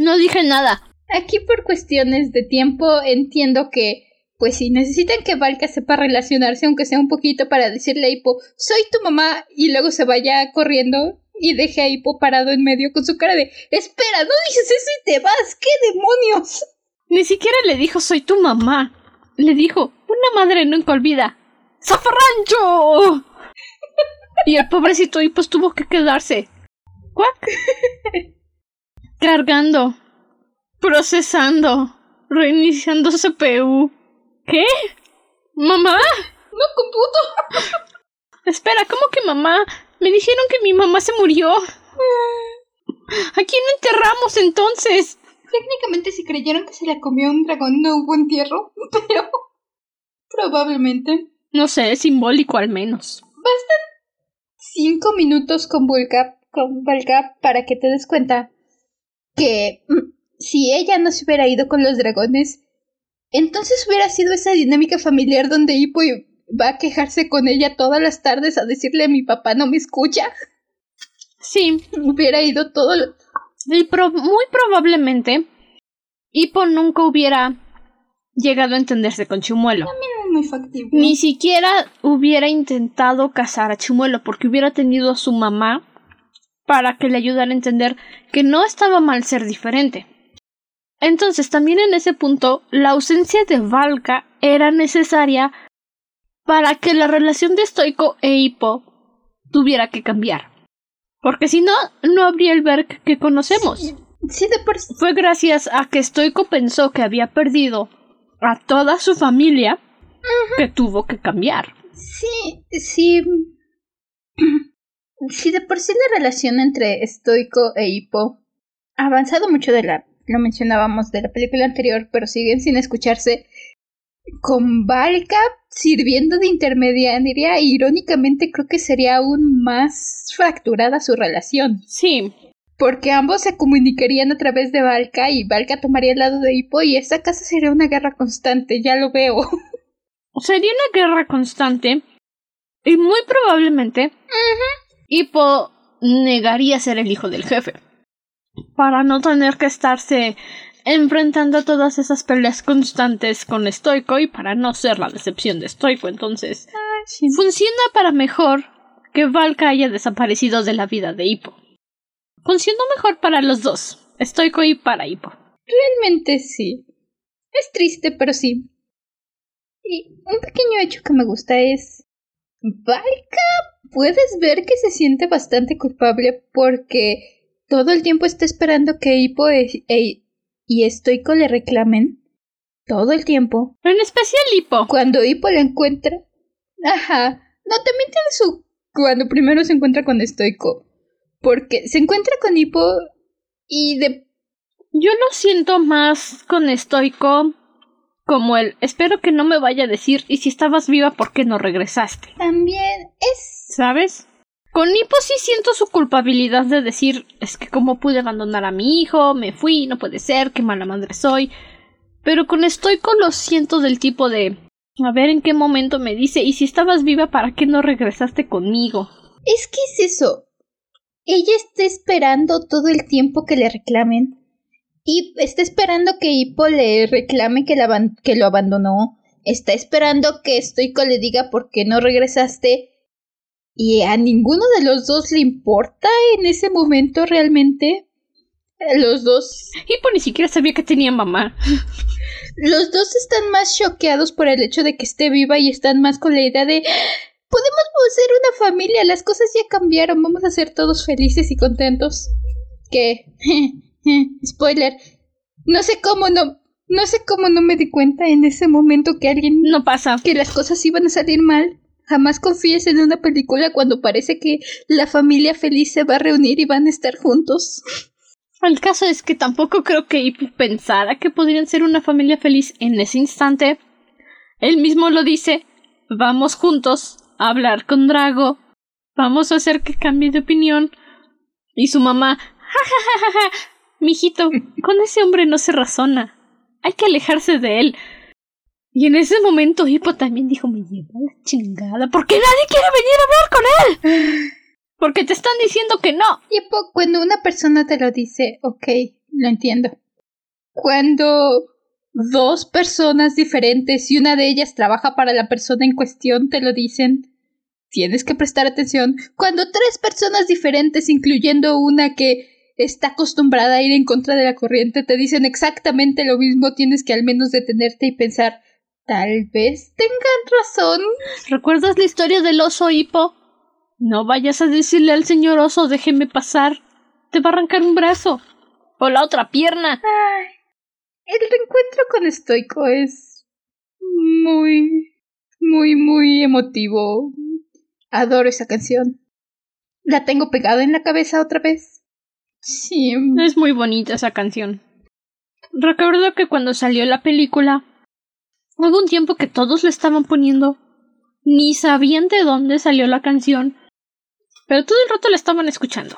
No dije nada. Aquí por cuestiones de tiempo entiendo que, pues si necesitan que Valka sepa relacionarse, aunque sea un poquito, para decirle a Hippo, soy tu mamá, y luego se vaya corriendo y deje a Hippo parado en medio con su cara de, espera, no dices eso y te vas, ¿qué demonios? Ni siquiera le dijo soy tu mamá. Le dijo, una madre nunca olvida. ¡Zafarrancho! Y el pobrecito Hipos tuvo que quedarse. ¿Cuac? <laughs> Cargando. Procesando. Reiniciando CPU. ¿Qué? ¿Mamá? No computo. Espera, ¿cómo que mamá? Me dijeron que mi mamá se murió. ¿A quién enterramos entonces? Técnicamente si creyeron que se la comió un dragón no hubo entierro, <laughs> pero probablemente. No sé, es simbólico al menos. Cinco minutos con Vulca, con Valka para que te des cuenta que mm, si ella no se hubiera ido con los dragones, entonces hubiera sido esa dinámica familiar donde Hippo va a quejarse con ella todas las tardes a decirle a mi papá no me escucha. Sí, <laughs> Hubiera ido todo lo... Pro- muy probablemente Hippo nunca hubiera llegado a entenderse con Chumuelo. es muy factible. Ni siquiera hubiera intentado casar a Chumuelo porque hubiera tenido a su mamá para que le ayudara a entender que no estaba mal ser diferente. Entonces también en ese punto la ausencia de Valka era necesaria para que la relación de Stoico e Hippo tuviera que cambiar. Porque si no, no habría el Berk que conocemos. Sí, de por sí. Fue gracias a que Stoico pensó que había perdido a toda su familia que tuvo que cambiar. Sí, sí. <clears throat> Sí, de por sí la relación entre Stoico e Hippo ha avanzado mucho de la. Lo mencionábamos de la película anterior, pero siguen sin escucharse. Con Valka sirviendo de intermediaria, irónicamente creo que sería aún más fracturada su relación. Sí, Porque ambos se comunicarían a través de Valka y Valka tomaría el lado de Hippo y esta casa sería una guerra constante, ya lo veo. sería una guerra constante y muy probablemente Hippo negaría ser el hijo del jefe para no tener que estarse enfrentando a todas esas peleas constantes con Stoico y para no ser la decepción de Stoico. Entonces, funciona para mejor que Valka haya desaparecido de la vida de Hippo. Funcionó mejor para los dos, Stoico y para Hippo. Realmente sí. Es triste, pero sí. Y un pequeño hecho que me gusta es... Valka, puedes ver que se siente bastante culpable porque todo el tiempo está esperando que Hippo e, e, y Stoico le reclamen. Todo el tiempo. En especial Hippo. Cuando Hippo la encuentra. Ajá. No, también tiene su... Cuando primero se encuentra con Stoico. Porque se encuentra con Hippo y de... Yo lo siento más con Stoico como el espero que no me vaya a decir y si estabas viva ¿por qué no regresaste? También es... ¿Sabes? Con Hippo sí siento su culpabilidad de decir es que cómo pude abandonar a mi hijo, me fui, no puede ser, qué mala madre soy. Pero con Stoico lo siento del tipo de a ver en qué momento me dice y si estabas viva ¿para qué no regresaste conmigo? Es que es eso. Ella está esperando todo el tiempo que le reclamen y está esperando que Hippo le reclame que, la que lo abandonó. Está esperando que Stoico le diga por qué no regresaste. Y a ninguno de los dos le importa en ese momento realmente. Los dos. Hippo ni siquiera sabía que tenía mamá. Los dos están más choqueados por el hecho de que esté viva y están más con la idea de podemos ser una familia, las cosas ya cambiaron, vamos a ser todos felices y contentos. Que <laughs> Spoiler. No sé cómo no. No sé cómo no me di cuenta en ese momento que alguien. No pasa. Que las cosas iban a salir mal. Jamás confíes en una película cuando parece que la familia feliz se va a reunir y van a estar juntos. El caso es que tampoco creo que Ip pensara que podrían ser una familia feliz en ese instante. Él mismo lo dice. Vamos juntos a hablar con Drago. Vamos a hacer que cambie de opinión. Y su mamá. Ja, Mijito, con ese hombre no se razona. Hay que alejarse de él. Y en ese momento Hippo también dijo, me lleva la chingada, porque nadie quiere venir a hablar con él. <sighs> Porque te están diciendo que no. Hippo, cuando una persona te lo dice, ok, lo entiendo. Cuando dos personas diferentes y una de ellas trabaja para la persona en cuestión te lo dicen, tienes que prestar atención. Cuando tres personas diferentes, incluyendo una que está acostumbrada a ir en contra de la corriente, te dicen exactamente lo mismo, tienes que al menos detenerte y pensar, tal vez tengan razón. ¿Recuerdas la historia del oso hipo? No vayas a decirle al señor oso, déjeme pasar. Te va a arrancar un brazo. O la otra pierna. Ay, el reencuentro con Stoico es muy, muy, muy emotivo. Adoro esa canción. La tengo pegada en la cabeza otra vez. Sí. Es muy bonita esa canción. Recuerdo que cuando salió la película, hubo un tiempo que todos le estaban poniendo. Ni sabían de dónde salió la canción, pero todo el rato la estaban escuchando.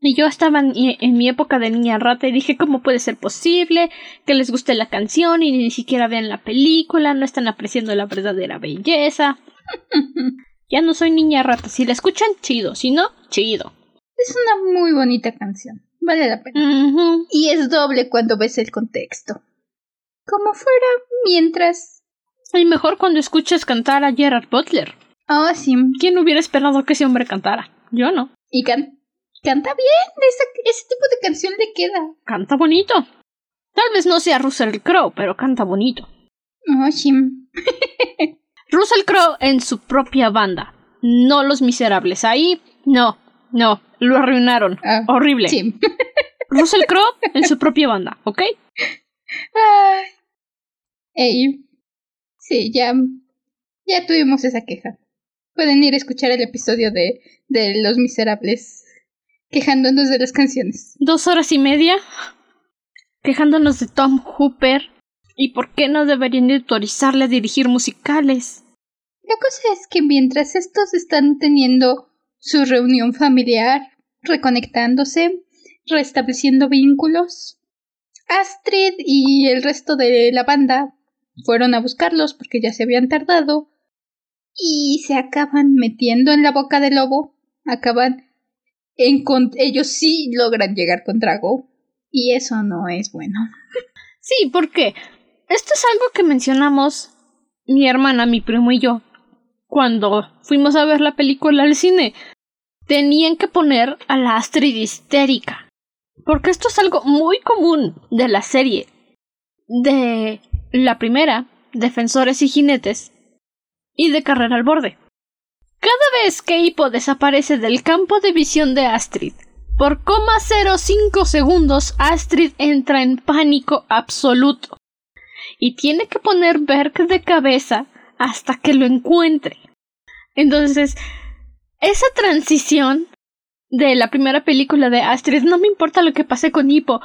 Y yo estaba en, en, mi época de niña rata y dije, ¿cómo puede ser posible que les guste la canción y ni siquiera vean la película? No están apreciando la verdadera belleza. <laughs> ya no soy niña rata. Si la escuchan, chido. Si no, chido. Es una muy bonita canción. Vale la pena. Y es doble cuando ves el contexto. Como fuera, mientras. Y mejor cuando escuchas cantar a Gerard Butler. Oh, sí. ¿Quién hubiera esperado que ese hombre cantara? Yo no. Y canta bien. ese tipo de canción le queda. Canta bonito. Tal vez no sea Russell Crowe, pero canta bonito. Oh, sí. <laughs> Russell Crowe en su propia banda. No Los Miserables. Ahí, no. No, lo arruinaron. Ah, Horrible. Sí. <laughs> Russell Crowe en su propia banda, ¿ok? Ey. Sí, ya. Ya tuvimos esa queja. Pueden ir a escuchar el episodio de, de Los Miserables quejándonos de las canciones. Dos horas y media quejándonos de Tom Hooper y por qué no deberían autorizarle a dirigir musicales. La cosa es que mientras estos están teniendo su reunión familiar, reconectándose, restableciendo vínculos. Astrid y el resto de la banda fueron a buscarlos porque ya se habían tardado y se acaban metiendo en la boca del lobo, acaban en ellos sí logran llegar con Drago y eso no es bueno. <laughs> Sí, porque esto es algo que mencionamos mi hermana, mi primo y yo cuando fuimos a ver la película al cine tenían que poner a la Astrid histérica. Porque esto es algo muy común de la serie. De La primera, defensores y jinetes, y de carrera al borde. Cada vez que Hippo desaparece del campo de visión de Astrid, por 0,05 segundos Astrid entra en pánico absoluto y tiene que poner Berk de cabeza hasta que lo encuentre. Entonces, esa transición de la primera película de Astrid, no me importa lo que pase con Hippo,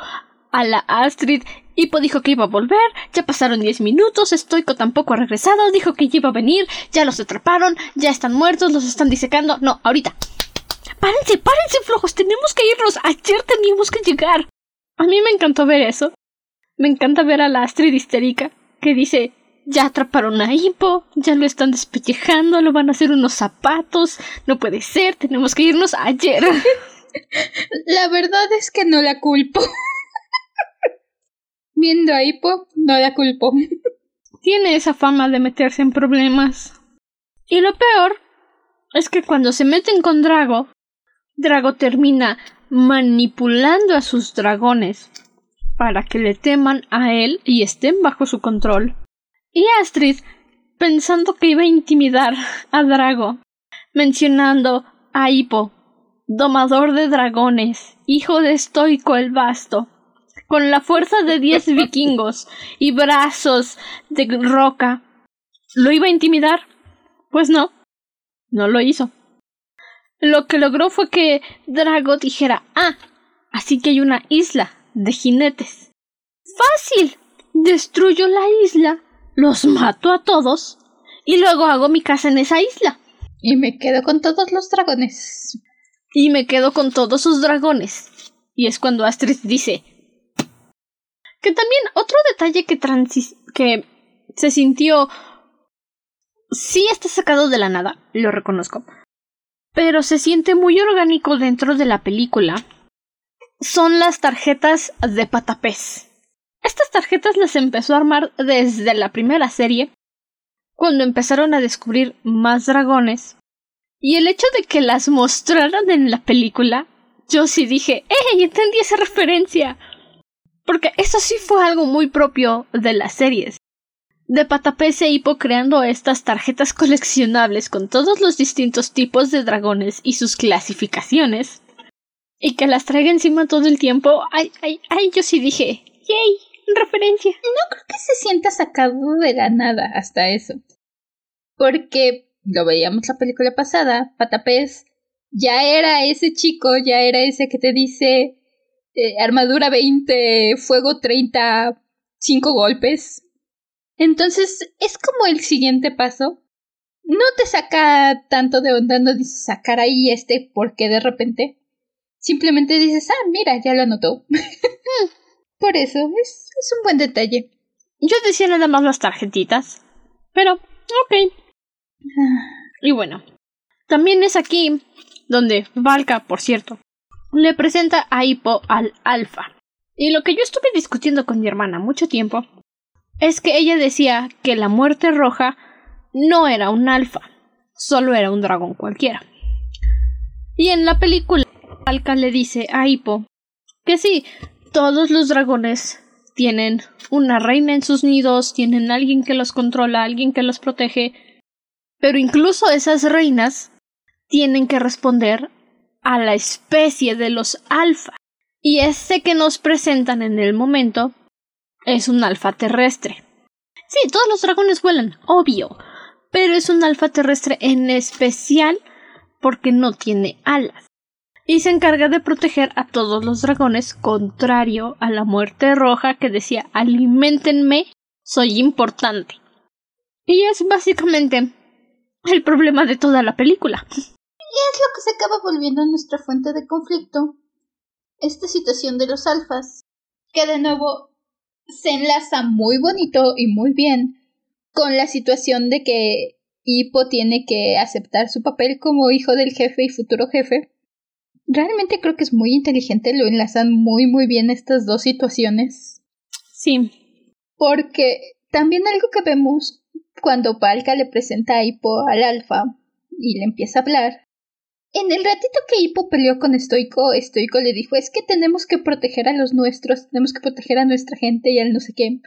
a la Astrid, Hippo dijo que iba a volver, ya pasaron diez minutos, Stoico tampoco ha regresado, dijo que iba a venir, ya los atraparon, ya están muertos, los están disecando. No, ahorita. Párense, párense, flojos, tenemos que irnos. Ayer teníamos que llegar. A mí me encantó ver eso. Me encanta ver a la Astrid histérica, que dice, ya atraparon a Hippo, ya lo están despellejando, lo van a hacer unos zapatos, no puede ser, tenemos que irnos ayer. <laughs> La verdad es que no la culpo. Viendo a Hippo, no la culpo. <laughs> Tiene esa fama de meterse en problemas. Y lo peor es que cuando se meten con Drago, Drago termina manipulando a sus dragones para que le teman a él y estén bajo su control. Y Astrid, pensando que iba a intimidar a Drago, mencionando a Hippo, domador de dragones, hijo de Stoico el Vasto, con la fuerza de diez <laughs> vikingos y brazos de roca. ¿Lo iba a intimidar? Pues no, no lo hizo. Lo que logró fue que Drago dijera Ah, así que hay una isla de jinetes. ¡Fácil! Destruyo la isla, los mato a todos y luego hago mi casa en esa isla. Y me quedo con todos los dragones. Y me quedo con todos sus dragones. Y es cuando Astrid dice que también otro detalle que, que se sintió sí está sacado de la nada, lo reconozco, pero se siente muy orgánico dentro de la película. Son las tarjetas de patapés. Estas tarjetas las empezó a armar desde la primera serie, cuando empezaron a descubrir más dragones. Y el hecho de que las mostraran en la película, yo sí dije, ¡Ey! Entendí esa referencia. Porque eso sí fue algo muy propio de las series. De Patapés e Hippo creando estas tarjetas coleccionables con todos los distintos tipos de dragones y sus clasificaciones. Y que las traiga encima todo el tiempo. Ay, ay, ay, yo sí dije, ¡yay! Referencia. No creo que se sienta sacado de la nada hasta eso. Porque lo veíamos la película pasada, Patapés ya era ese chico, ya era ese que te dice eh, armadura 20, fuego 30, 5 golpes. Entonces es como el siguiente paso. No te saca tanto de onda, no dices sacar ahí este porque de repente. Simplemente dices, ah, mira, ya lo anotó. Por eso es, es un buen detalle. Yo decía nada más las tarjetitas. Pero, ok. Ah. Y bueno, también es aquí donde Valka, por cierto, le presenta a Hippo al alfa. Y lo que yo estuve discutiendo con mi hermana mucho tiempo es que ella decía que la muerte roja no era un alfa, solo era un dragón cualquiera. Y en la película, Alka le dice a Hippo que sí, todos los dragones tienen una reina en sus nidos, tienen alguien que los controla, alguien que los protege, pero incluso esas reinas tienen que responder a la especie de los alfa. Y ese que nos presentan en el momento es un alfa terrestre. Sí, todos los dragones vuelan, obvio, pero es un alfa terrestre en especial porque no tiene alas. Y se encarga de proteger a todos los dragones, contrario a la muerte roja que decía alimentenme, soy importante. Y es básicamente el problema de toda la película. Y es lo que se acaba volviendo nuestra fuente de conflicto. Esta situación de los alfas, que de nuevo se enlaza muy bonito y muy bien con la situación de que Hippo tiene que aceptar su papel como hijo del jefe y futuro jefe. Realmente creo que es muy inteligente, lo enlazan muy muy bien estas dos situaciones. Sí. Porque también algo que vemos cuando Palka le presenta a Hippo al alfa y le empieza a hablar en el ratito que Hippo peleó con Stoico, Stoico le dijo es que tenemos que proteger a los nuestros, tenemos que proteger a nuestra gente y al no sé qué.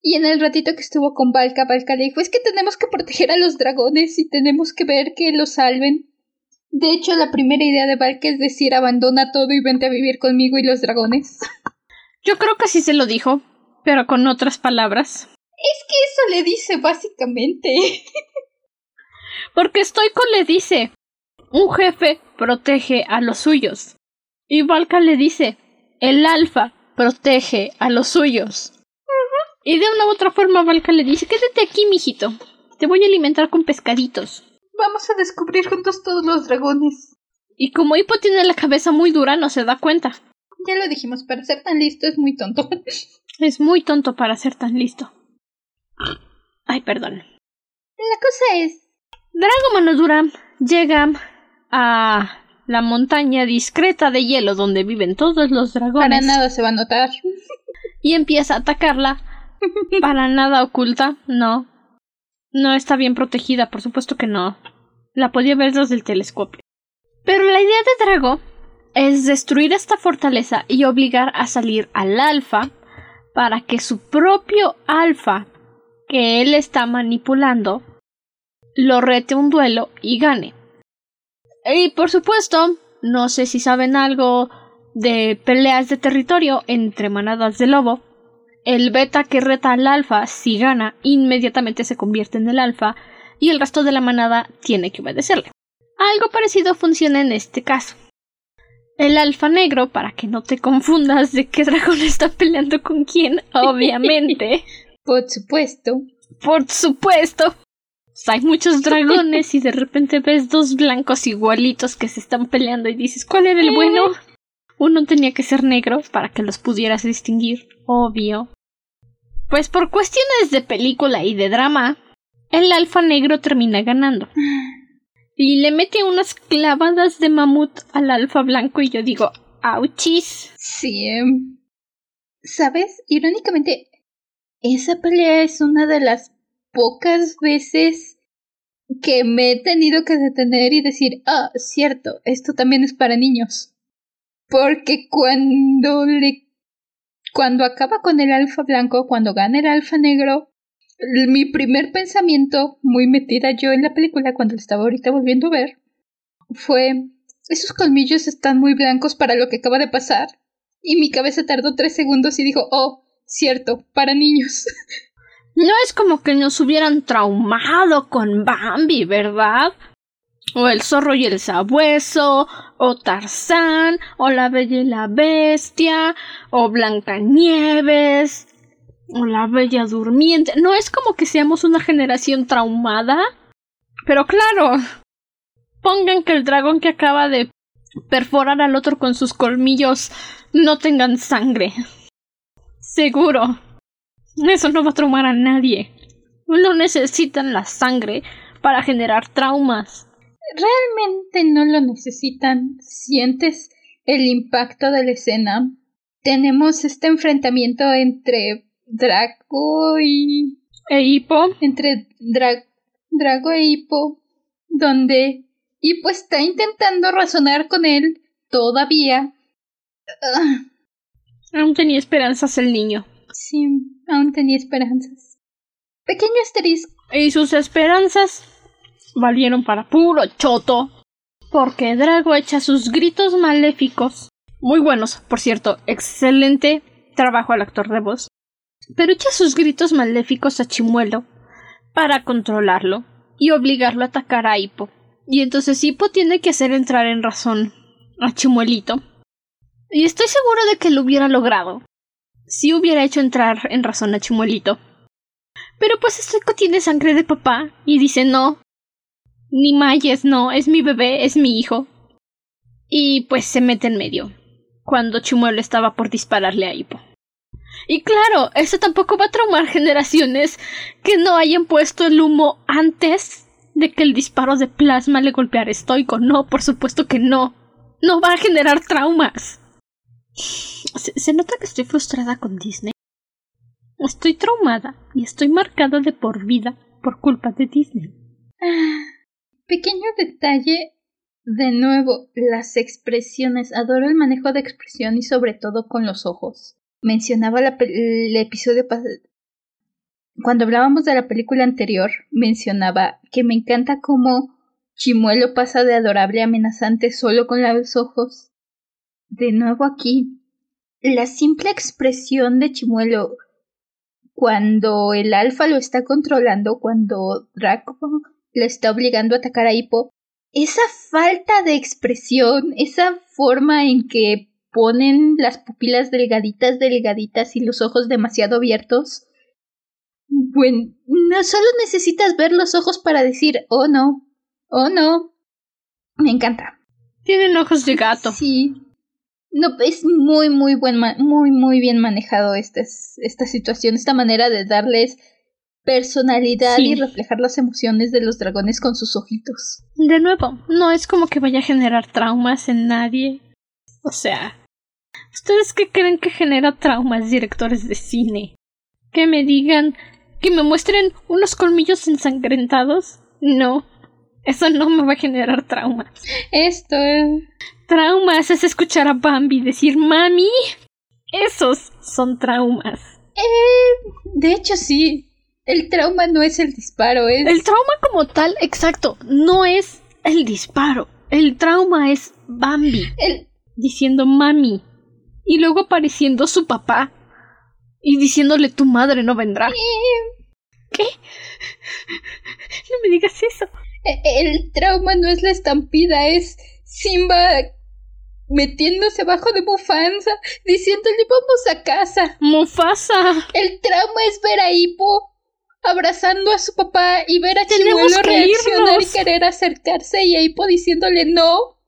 Y en el ratito que estuvo con Valka, Valka le dijo, es que tenemos que proteger a los dragones y tenemos que ver que los salven. De hecho, la primera idea de Valka es decir, abandona todo y vente a vivir conmigo y los dragones. <laughs> Yo creo que sí se lo dijo, pero con otras palabras. Es que eso le dice básicamente. <laughs> Porque Stoico le dice, un jefe protege a los suyos. Y Valka le dice, el alfa protege a los suyos. Y de una u otra forma Valka le dice, quédate aquí, mijito. Te voy a alimentar con pescaditos. Vamos a descubrir juntos todos los dragones. Y como Hippo tiene la cabeza muy dura, no se da cuenta. Ya lo dijimos, para ser tan listo es muy tonto. <laughs> Es muy tonto para ser tan listo. Ay, perdón. La cosa es... Drago Manodura llega a la montaña discreta de hielo donde viven todos los dragones. Para nada se va a notar. Y empieza a atacarla. Para nada oculta, no. No está bien protegida, por supuesto que no. La podía ver desde el telescopio. Pero la idea de Drago es destruir esta fortaleza y obligar a salir al alfa para que su propio alfa, que él está manipulando, lo rete un duelo y gane. Y por supuesto, no sé si saben algo de peleas de territorio entre manadas de lobo. El beta que reta al alfa, si gana, inmediatamente se convierte en el alfa y el resto de la manada tiene que obedecerle. Algo parecido funciona en este caso. El alfa negro, para que no te confundas de qué dragón <laughs> está peleando con quién, obviamente. <laughs> Por supuesto. Por supuesto. Hay muchos <laughs> dragones y de repente ves dos blancos igualitos que se están peleando y dices, ¿cuál era el bueno? Uno tenía que ser negro para que los pudieras distinguir, obvio. Pues por cuestiones de película y de drama, el alfa negro termina ganando. <gasps> Y le mete unas clavadas de mamut al alfa blanco y yo digo, ¡auchis! Sí. Em, ¿Sabes? Irónicamente, esa pelea es una de las pocas veces que me he tenido que detener y decir, ah, cierto, esto también es para niños. Porque cuando le... cuando acaba con el alfa blanco, cuando gana el alfa negro, mi primer pensamiento, muy metida yo en la película cuando la estaba ahorita volviendo a ver, fue esos colmillos están muy blancos para lo que acaba de pasar. Y mi cabeza tardó tres segundos y dijo, oh, cierto, para niños. <laughs> No es como que nos hubieran traumado con Bambi, ¿verdad? O el zorro y el sabueso, o Tarzán, o la bella y la bestia, o Blancanieves, o la bella durmiente. No es como que seamos una generación traumada. Pero claro, pongan que el dragón que acaba de perforar al otro con sus colmillos no tengan sangre. Seguro. Eso no va a traumar a nadie. No necesitan la sangre para generar traumas. Realmente no lo necesitan. ¿Sientes el impacto de la escena? Tenemos este enfrentamiento entre Draco y... E Hippo. Entre Drago e Hippo, donde Hippo está intentando razonar con él todavía. Ah. Aún tenía esperanzas el niño. Sí, aún tenía esperanzas. Pequeño asterisco. Y sus esperanzas valieron para puro choto. Porque Drago echa sus gritos maléficos. Muy buenos, por cierto. Excelente trabajo al actor de voz pero echa sus gritos maléficos a Chimuelo para controlarlo y obligarlo a atacar a Hippo. Y entonces Hippo tiene que hacer entrar en razón a Chimuelito. Y estoy seguro de que lo hubiera logrado si hubiera hecho entrar en razón a Chimuelito. Pero pues Estoico tiene sangre de papá y dice no. Ni Mayes, no, es mi bebé, es mi hijo. Y pues se mete en medio, cuando Chimuelo estaba por dispararle a Hippo. Y claro, eso tampoco va a traumar generaciones que no hayan puesto el humo antes de que el disparo de plasma le golpeara estoico. No, por supuesto que no. No va a generar traumas. Se, nota que estoy frustrada con Disney. Estoy traumada y estoy marcada de por vida por culpa de Disney. Ah, pequeño detalle. De nuevo, las expresiones. Adoro el manejo de expresión y sobre todo con los ojos mencionaba el episodio cuando hablábamos de la película anterior, mencionaba que me encanta cómo Chimuelo pasa de adorable a amenazante solo con los ojos. De nuevo aquí, la simple expresión de Chimuelo cuando el alfa lo está controlando, cuando Draco le está obligando a atacar a Hippo, esa falta de expresión, esa forma en que ponen las pupilas delgaditas, delgaditas y los ojos demasiado abiertos, bueno, no solo necesitas ver los ojos para decir, oh no, oh no. Me encanta. Tienen ojos de gato. Sí. No, es muy, muy buen, muy, muy bien manejado esta, esta situación, esta manera de darles personalidad y reflejar las emociones de los dragones con sus ojitos. De nuevo, no es como que vaya a generar traumas en nadie. O sea, ¿ustedes qué creen que genera traumas directores de cine? Que me digan, que me muestren unos colmillos ensangrentados. No, eso no me va a generar traumas. Esto es... Traumas es escuchar a Bambi decir mami. Esos son traumas. Eh, de hecho sí. El trauma no es el disparo, es... El trauma como tal, exacto, no es el disparo. El trauma es Bambi. El... Diciendo mami. Y luego apareciendo su papá. Y diciéndole tu madre no vendrá. Eh... ¿Qué? <laughs> No me digas eso. El trauma no es la estampida, es Simba metiéndose abajo de Mufasa, diciéndole vamos a casa. Mufasa. El trauma es ver a Hippo abrazando a su papá y ver a Chimuelo reaccionar y querer acercarse y a Hippo diciéndole no.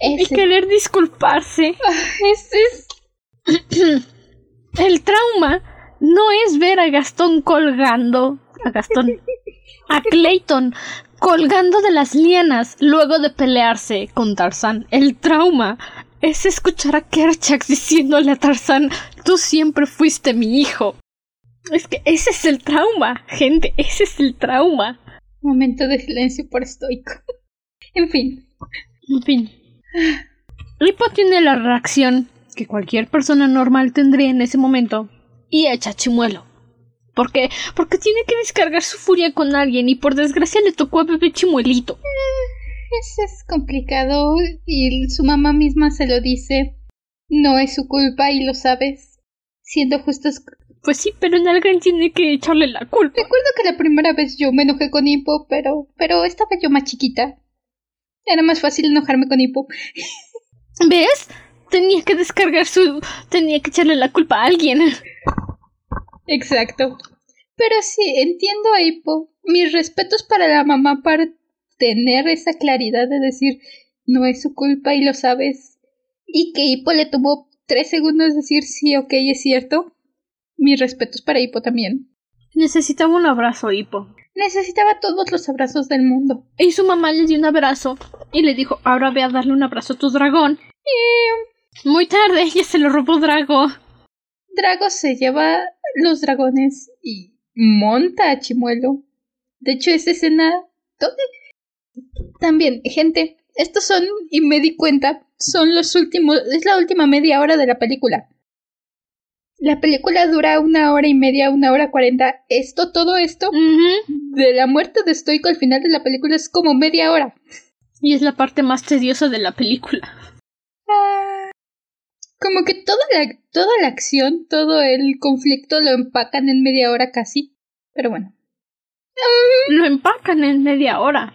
Y querer disculparse. Ese es... El trauma no es ver a Gastón colgando. A Gastón. A Clayton colgando de las lianas luego de pelearse con Tarzán. El trauma es escuchar a Kerchak diciéndole a Tarzán, tú siempre fuiste mi hijo. Es que ese es el trauma, gente, ese es el trauma. Momento de silencio por estoico. <laughs> en fin. En fin. Lipo tiene la reacción que cualquier persona normal tendría en ese momento y echa chimuelo. ¿Por qué? Porque tiene que descargar su furia con alguien y por desgracia le tocó a bebé chimuelito. Eh, eso es complicado y su mamá misma se lo dice. No es su culpa y lo sabes. Siendo justos. Pues sí, pero en alguien tiene que echarle la culpa. Recuerdo que la primera vez yo me enojé con Hippo, pero. pero esta vez yo más chiquita. Era más fácil enojarme con Hippo. ¿Ves? Tenía que descargar su. tenía que echarle la culpa a alguien. Exacto. Pero sí, entiendo a Hippo. Mis respetos para la mamá para tener esa claridad de decir no es su culpa y lo sabes. Y que Hippo le tomó tres segundos decir sí, ok, es cierto. Mis respetos para Hippo también. Necesitaba un abrazo, Hippo. Necesitaba todos los abrazos del mundo. Y su mamá le dio un abrazo y le dijo, ahora ve a darle un abrazo a tu dragón. Y... Muy tarde, <laughs> ya se lo robó Drago. Drago se lleva los dragones y monta a Chimuelo. De hecho, esa escena. ¿Dónde? También, gente, estos son, y me di cuenta, son los últimos. Es la última media hora de la película. La película dura una hora y media, una hora cuarenta. Esto, todo esto, de la muerte de Stoico al final de la película es como media hora. Y es la parte más tediosa de la película. Ah, como que toda la, toda la acción, todo el conflicto lo empacan en media hora casi. Pero bueno. Lo empacan en media hora.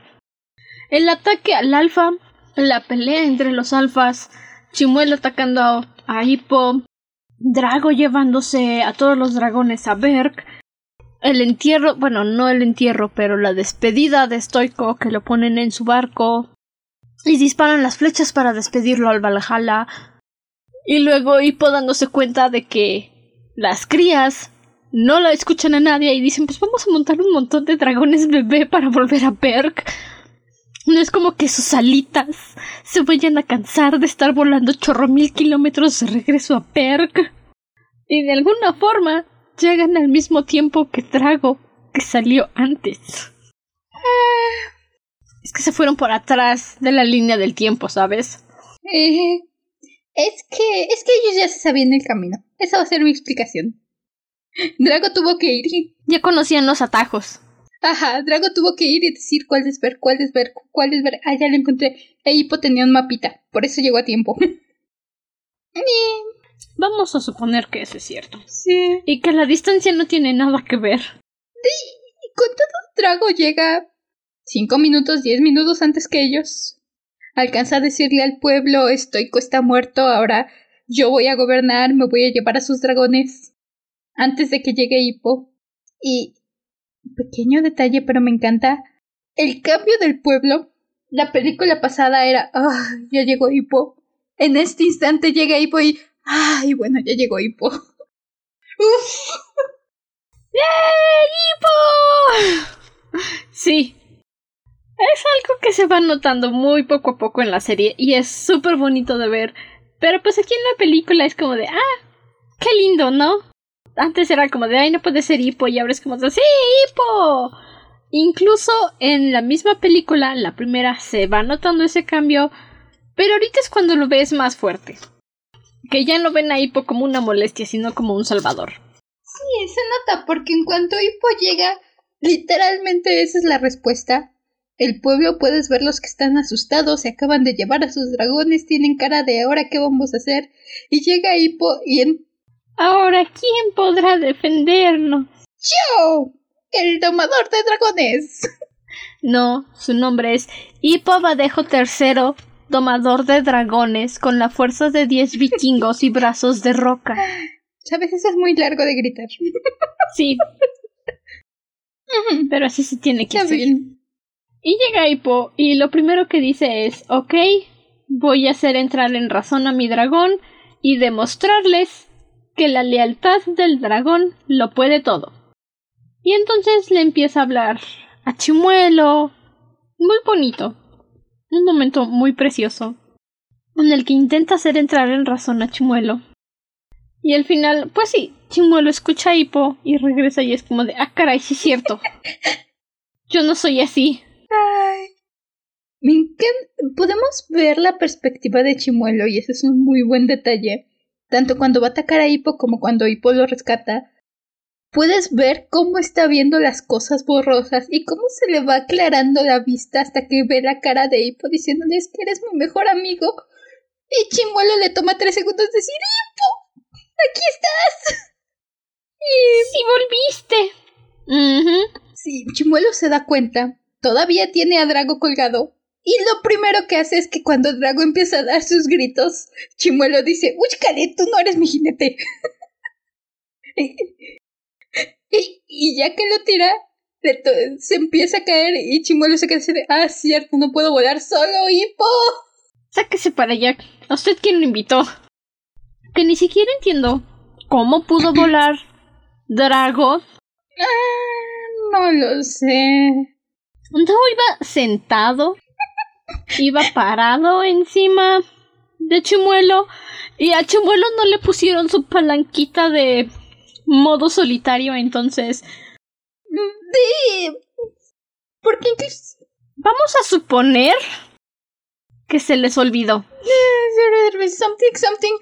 El ataque al alfa, la pelea entre los alfas, Chimuelo atacando a, a Hippo, Drago llevándose a todos los dragones a Berk, el entierro, bueno, no el entierro, pero la despedida de Stoico que lo ponen en su barco y disparan las flechas para despedirlo al Valhalla, y luego Hippo dándose cuenta de que las crías no la escuchan a nadie y dicen, pues vamos a montar un montón de dragones bebé para volver a Berk. No es como que sus alitas se vayan a cansar de estar volando chorro mil kilómetros de regreso a Berk. Y de alguna forma llegan al mismo tiempo que Drago, que salió antes. Es que se fueron por atrás de la línea del tiempo, ¿sabes? Eh, es que, es que ellos ya se sabían el camino. Esa va a ser mi explicación. Drago tuvo que ir. Ya conocían los atajos. Ajá, Drago tuvo que ir y decir cuál es ver, cuál es ver, cuál es ver. Ah, ya lo encontré. E Hippo tenía un mapita, por eso llegó a tiempo. <laughs> Vamos a suponer que eso es cierto. sí. Y que la distancia no tiene nada que ver. Y con todo, Drago llega cinco minutos, diez minutos antes que ellos. Alcanza a decirle al pueblo, Estoico está muerto, ahora yo voy a gobernar, me voy a llevar a sus dragones. Antes de que llegue Hippo. Y pequeño detalle, pero me encanta. El cambio del pueblo. La película pasada era, ah, ya llegó Hippo. En este instante llega Hippo y, ay, bueno, ya llegó Hippo. <laughs> Uf. ¡Hippo! Sí. Es algo que se va notando muy poco a poco en la serie y es súper bonito de ver. Pero pues aquí en la película es como de, ah, qué lindo, ¿no? Antes era como de, ay, no puede ser Hippo y ahora es como de, sí, Hippo. Incluso en la misma película, la primera, se va notando ese cambio, pero ahorita es cuando lo ves más fuerte. Que ya no ven a Hippo como una molestia, sino como un salvador. Sí, se nota, porque en cuanto Hippo llega, literalmente esa es la respuesta. El pueblo puedes ver los que están asustados, se acaban de llevar a sus dragones, tienen cara de ahora qué vamos a hacer. Y llega Hippo y en Ahora, ¿quién podrá defendernos? ¡Yo! El domador de dragones. <laughs> No, su nombre es Hippo Badejo III, domador de dragones, con la fuerza de diez vikingos y brazos de roca. <gasps> Sabes, eso es muy largo de gritar. Sí, <laughs> pero así se tiene que hacer. Y llega Hippo y lo primero que dice es, ok, voy a hacer entrar en razón a mi dragón y demostrarles que la lealtad del dragón lo puede todo. Y entonces le empieza a hablar a Chimuelo. Muy bonito. Un momento muy precioso. En el que intenta hacer entrar en razón a Chimuelo. Y al final, pues sí, Chimuelo escucha a Hippo y regresa y es como de, ah, caray, sí es cierto. <laughs> Yo no soy así. Me encanta. Podemos ver la perspectiva de Chimuelo y ese es un muy buen detalle. Tanto cuando va a atacar a Hippo como cuando Hippo lo rescata. Puedes ver cómo está viendo las cosas borrosas y cómo se le va aclarando la vista hasta que ve la cara de Hippo diciéndole es que eres mi mejor amigo. Y Chimuelo le toma tres segundos decir Hippo, aquí estás. <laughs> ¡Sí volviste! Sí, Chimuelo se da cuenta. Todavía tiene a Drago colgado. Y lo primero que hace es que cuando Drago empieza a dar sus gritos, Chimuelo dice, ¡Úchcale, tú no eres mi jinete! <laughs> y, y ya que lo tira, se empieza a caer y Chimuelo se queda así de, ¡Ah, cierto, no puedo volar solo, Hippo! Sáquese para allá. ¿A usted quién lo invitó? Que ni siquiera entiendo cómo pudo <clears throat> volar Drago. Ah, no lo sé. No iba sentado, iba parado encima de Chimuelo y a Chimuelo no le pusieron su palanquita de modo solitario, entonces Sí. Porque incluso... vamos a suponer que se les olvidó. Something, something.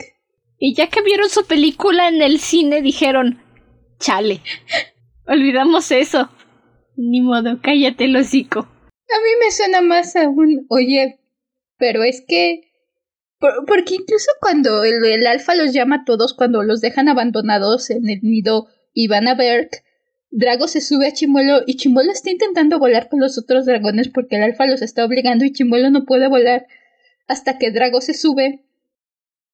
Y ya que vieron su película en el cine dijeron, chale, olvidamos eso. Ni modo, cállate el hocico. A mí me suena más a un, oye, pero es que... por- porque incluso cuando el, el alfa los llama a todos, cuando los dejan abandonados en el nido y van a ver, Drago se sube a Chimuelo y Chimuelo está intentando volar con los otros dragones porque el alfa los está obligando y Chimuelo no puede volar hasta que Drago se sube.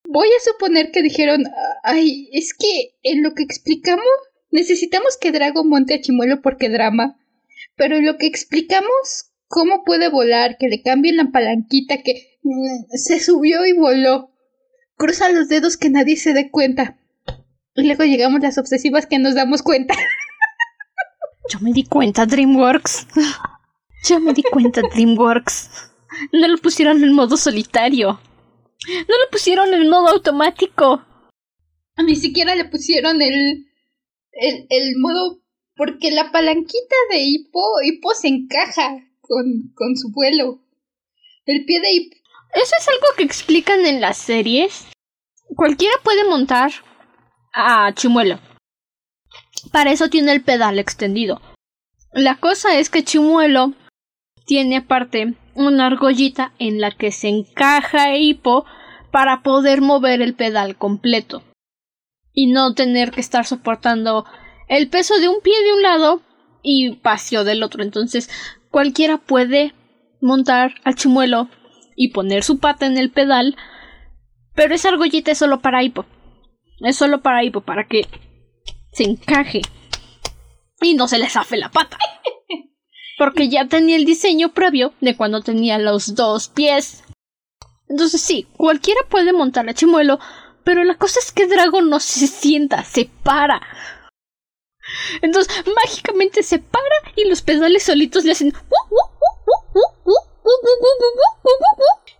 Voy a suponer que dijeron, ay, es que en lo que explicamos necesitamos que Drago monte a Chimuelo porque drama. Pero en lo que explicamos cómo puede volar, que le cambien la palanquita, que mm, se subió y voló. Cruza los dedos que nadie se dé cuenta. Y luego llegamos las obsesivas que nos damos cuenta. <laughs> Yo me di cuenta, DreamWorks. Yo me di cuenta, DreamWorks. No lo pusieron en modo solitario. No lo pusieron en modo automático. Ni siquiera le pusieron el, el, el modo... Porque la palanquita de Hippo, Hippo se encaja con, con su vuelo. El pie de Hippo... Eso es algo que explican en las series. Cualquiera puede montar a Chimuelo. Para eso tiene el pedal extendido. La cosa es que Chimuelo tiene aparte una argollita en la que se encaja Hipo para poder mover el pedal completo y no tener que estar soportando el peso de un pie de un lado y paseo del otro. Entonces cualquiera puede montar al chimuelo y poner su pata en el pedal, pero esa argollita es solo para hipo. Es solo para hipo, para que se encaje y no se le zafe la pata. <laughs> Porque ya tenía el diseño previo de cuando tenía los dos pies. Entonces sí, cualquiera puede montar a Chimuelo, pero la cosa es que Dragon no se sienta, se para. Entonces, mágicamente se para y los pedales solitos le hacen.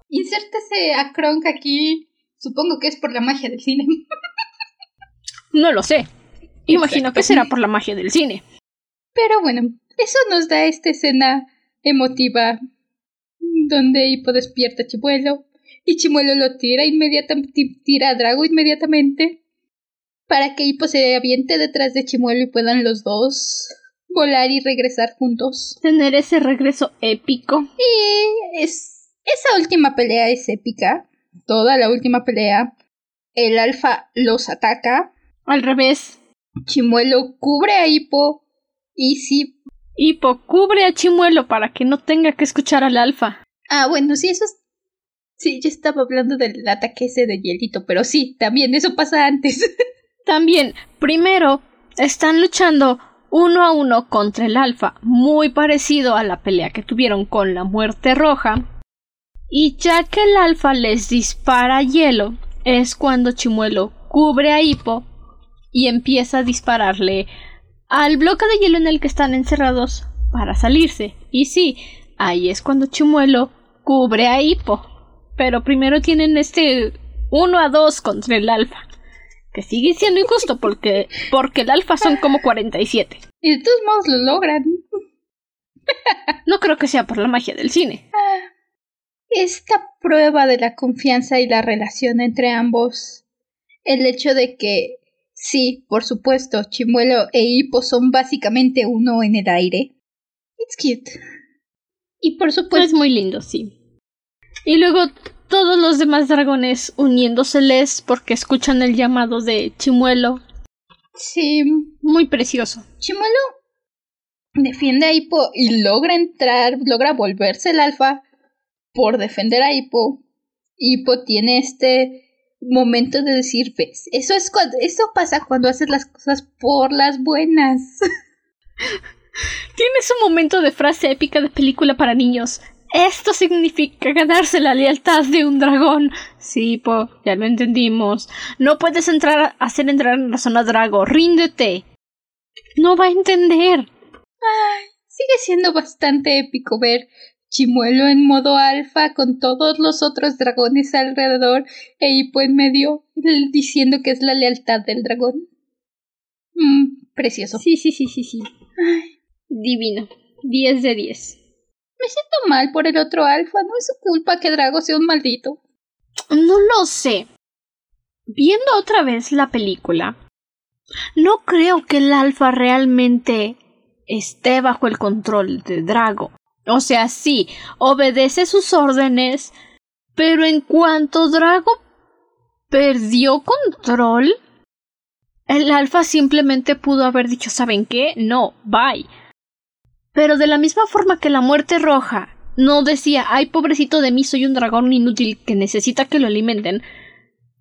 Insértese a Kronk aquí. Supongo que es por la magia del cine. No lo sé. Imagino que será por la magia del cine. Pero bueno, eso nos da esta escena emotiva donde Hippo despierta a Chimuelo y Chimuelo lo tira inmediatamente, tira a Drago inmediatamente para que Hippo se aviente detrás de Chimuelo y puedan los dos volar y regresar juntos. Tener ese regreso épico. Y es, esa última pelea es épica. Toda la última pelea. El alfa los ataca. Al revés. Chimuelo cubre a Hippo. Y si Hippo cubre a Chimuelo para que no tenga que escuchar al alfa. Ah, bueno, sí, eso es... Sí, yo estaba hablando del ataque ese de hielito, pero sí, también eso pasa antes. <laughs> También, primero, están luchando uno a uno contra el alfa, muy parecido a la pelea que tuvieron con la muerte roja. Y ya que el alfa les dispara hielo, es cuando Chimuelo cubre a Hippo y empieza a dispararle al bloque de hielo en el que están encerrados para salirse. Y sí, ahí es cuando Chimuelo cubre a Hippo. Pero primero tienen este uno a dos contra el alfa que sigue siendo injusto porque, porque el alfa son como 47. Y de todos modos lo logran. <laughs> No creo que sea por la magia del cine. Ah, esta prueba de la confianza y la relación entre ambos, el hecho de que sí, por supuesto, Chimuelo e Hippo son básicamente uno en el aire. It's cute. Y por supuesto. Es muy lindo, sí. Y luego todos los demás dragones uniéndoseles porque escuchan el llamado de Chimuelo. Sí. Muy precioso. Chimuelo defiende a Hippo y logra entrar, logra volverse el alfa por defender a Hippo. Hippo tiene este momento de decir, ves, eso es cuando, eso pasa cuando haces las cosas por las buenas. <laughs> Tienes un momento de frase épica de película para niños. Esto significa ganarse la lealtad de un dragón. Sí, po, ya lo entendimos. No puedes entrar a hacer entrar en la zona drago. Ríndete. No va a entender. Ay, sigue siendo bastante épico ver Chimuelo en modo alfa con todos los otros dragones alrededor e Hippo en medio diciendo que es la lealtad del dragón. Mm, precioso. Sí, sí, sí, sí, sí. Divino. 10 de 10. Me siento mal por el otro alfa. No es su culpa que Drago sea un maldito. No lo sé. Viendo otra vez la película, no creo que el alfa realmente esté bajo el control de Drago. O sea, sí, obedece sus órdenes, pero en cuanto Drago perdió control, el alfa simplemente pudo haber dicho, ¿saben qué? No, bye. Pero de la misma forma que la muerte roja no decía, ay pobrecito de mí, soy un dragón inútil que necesita que lo alimenten,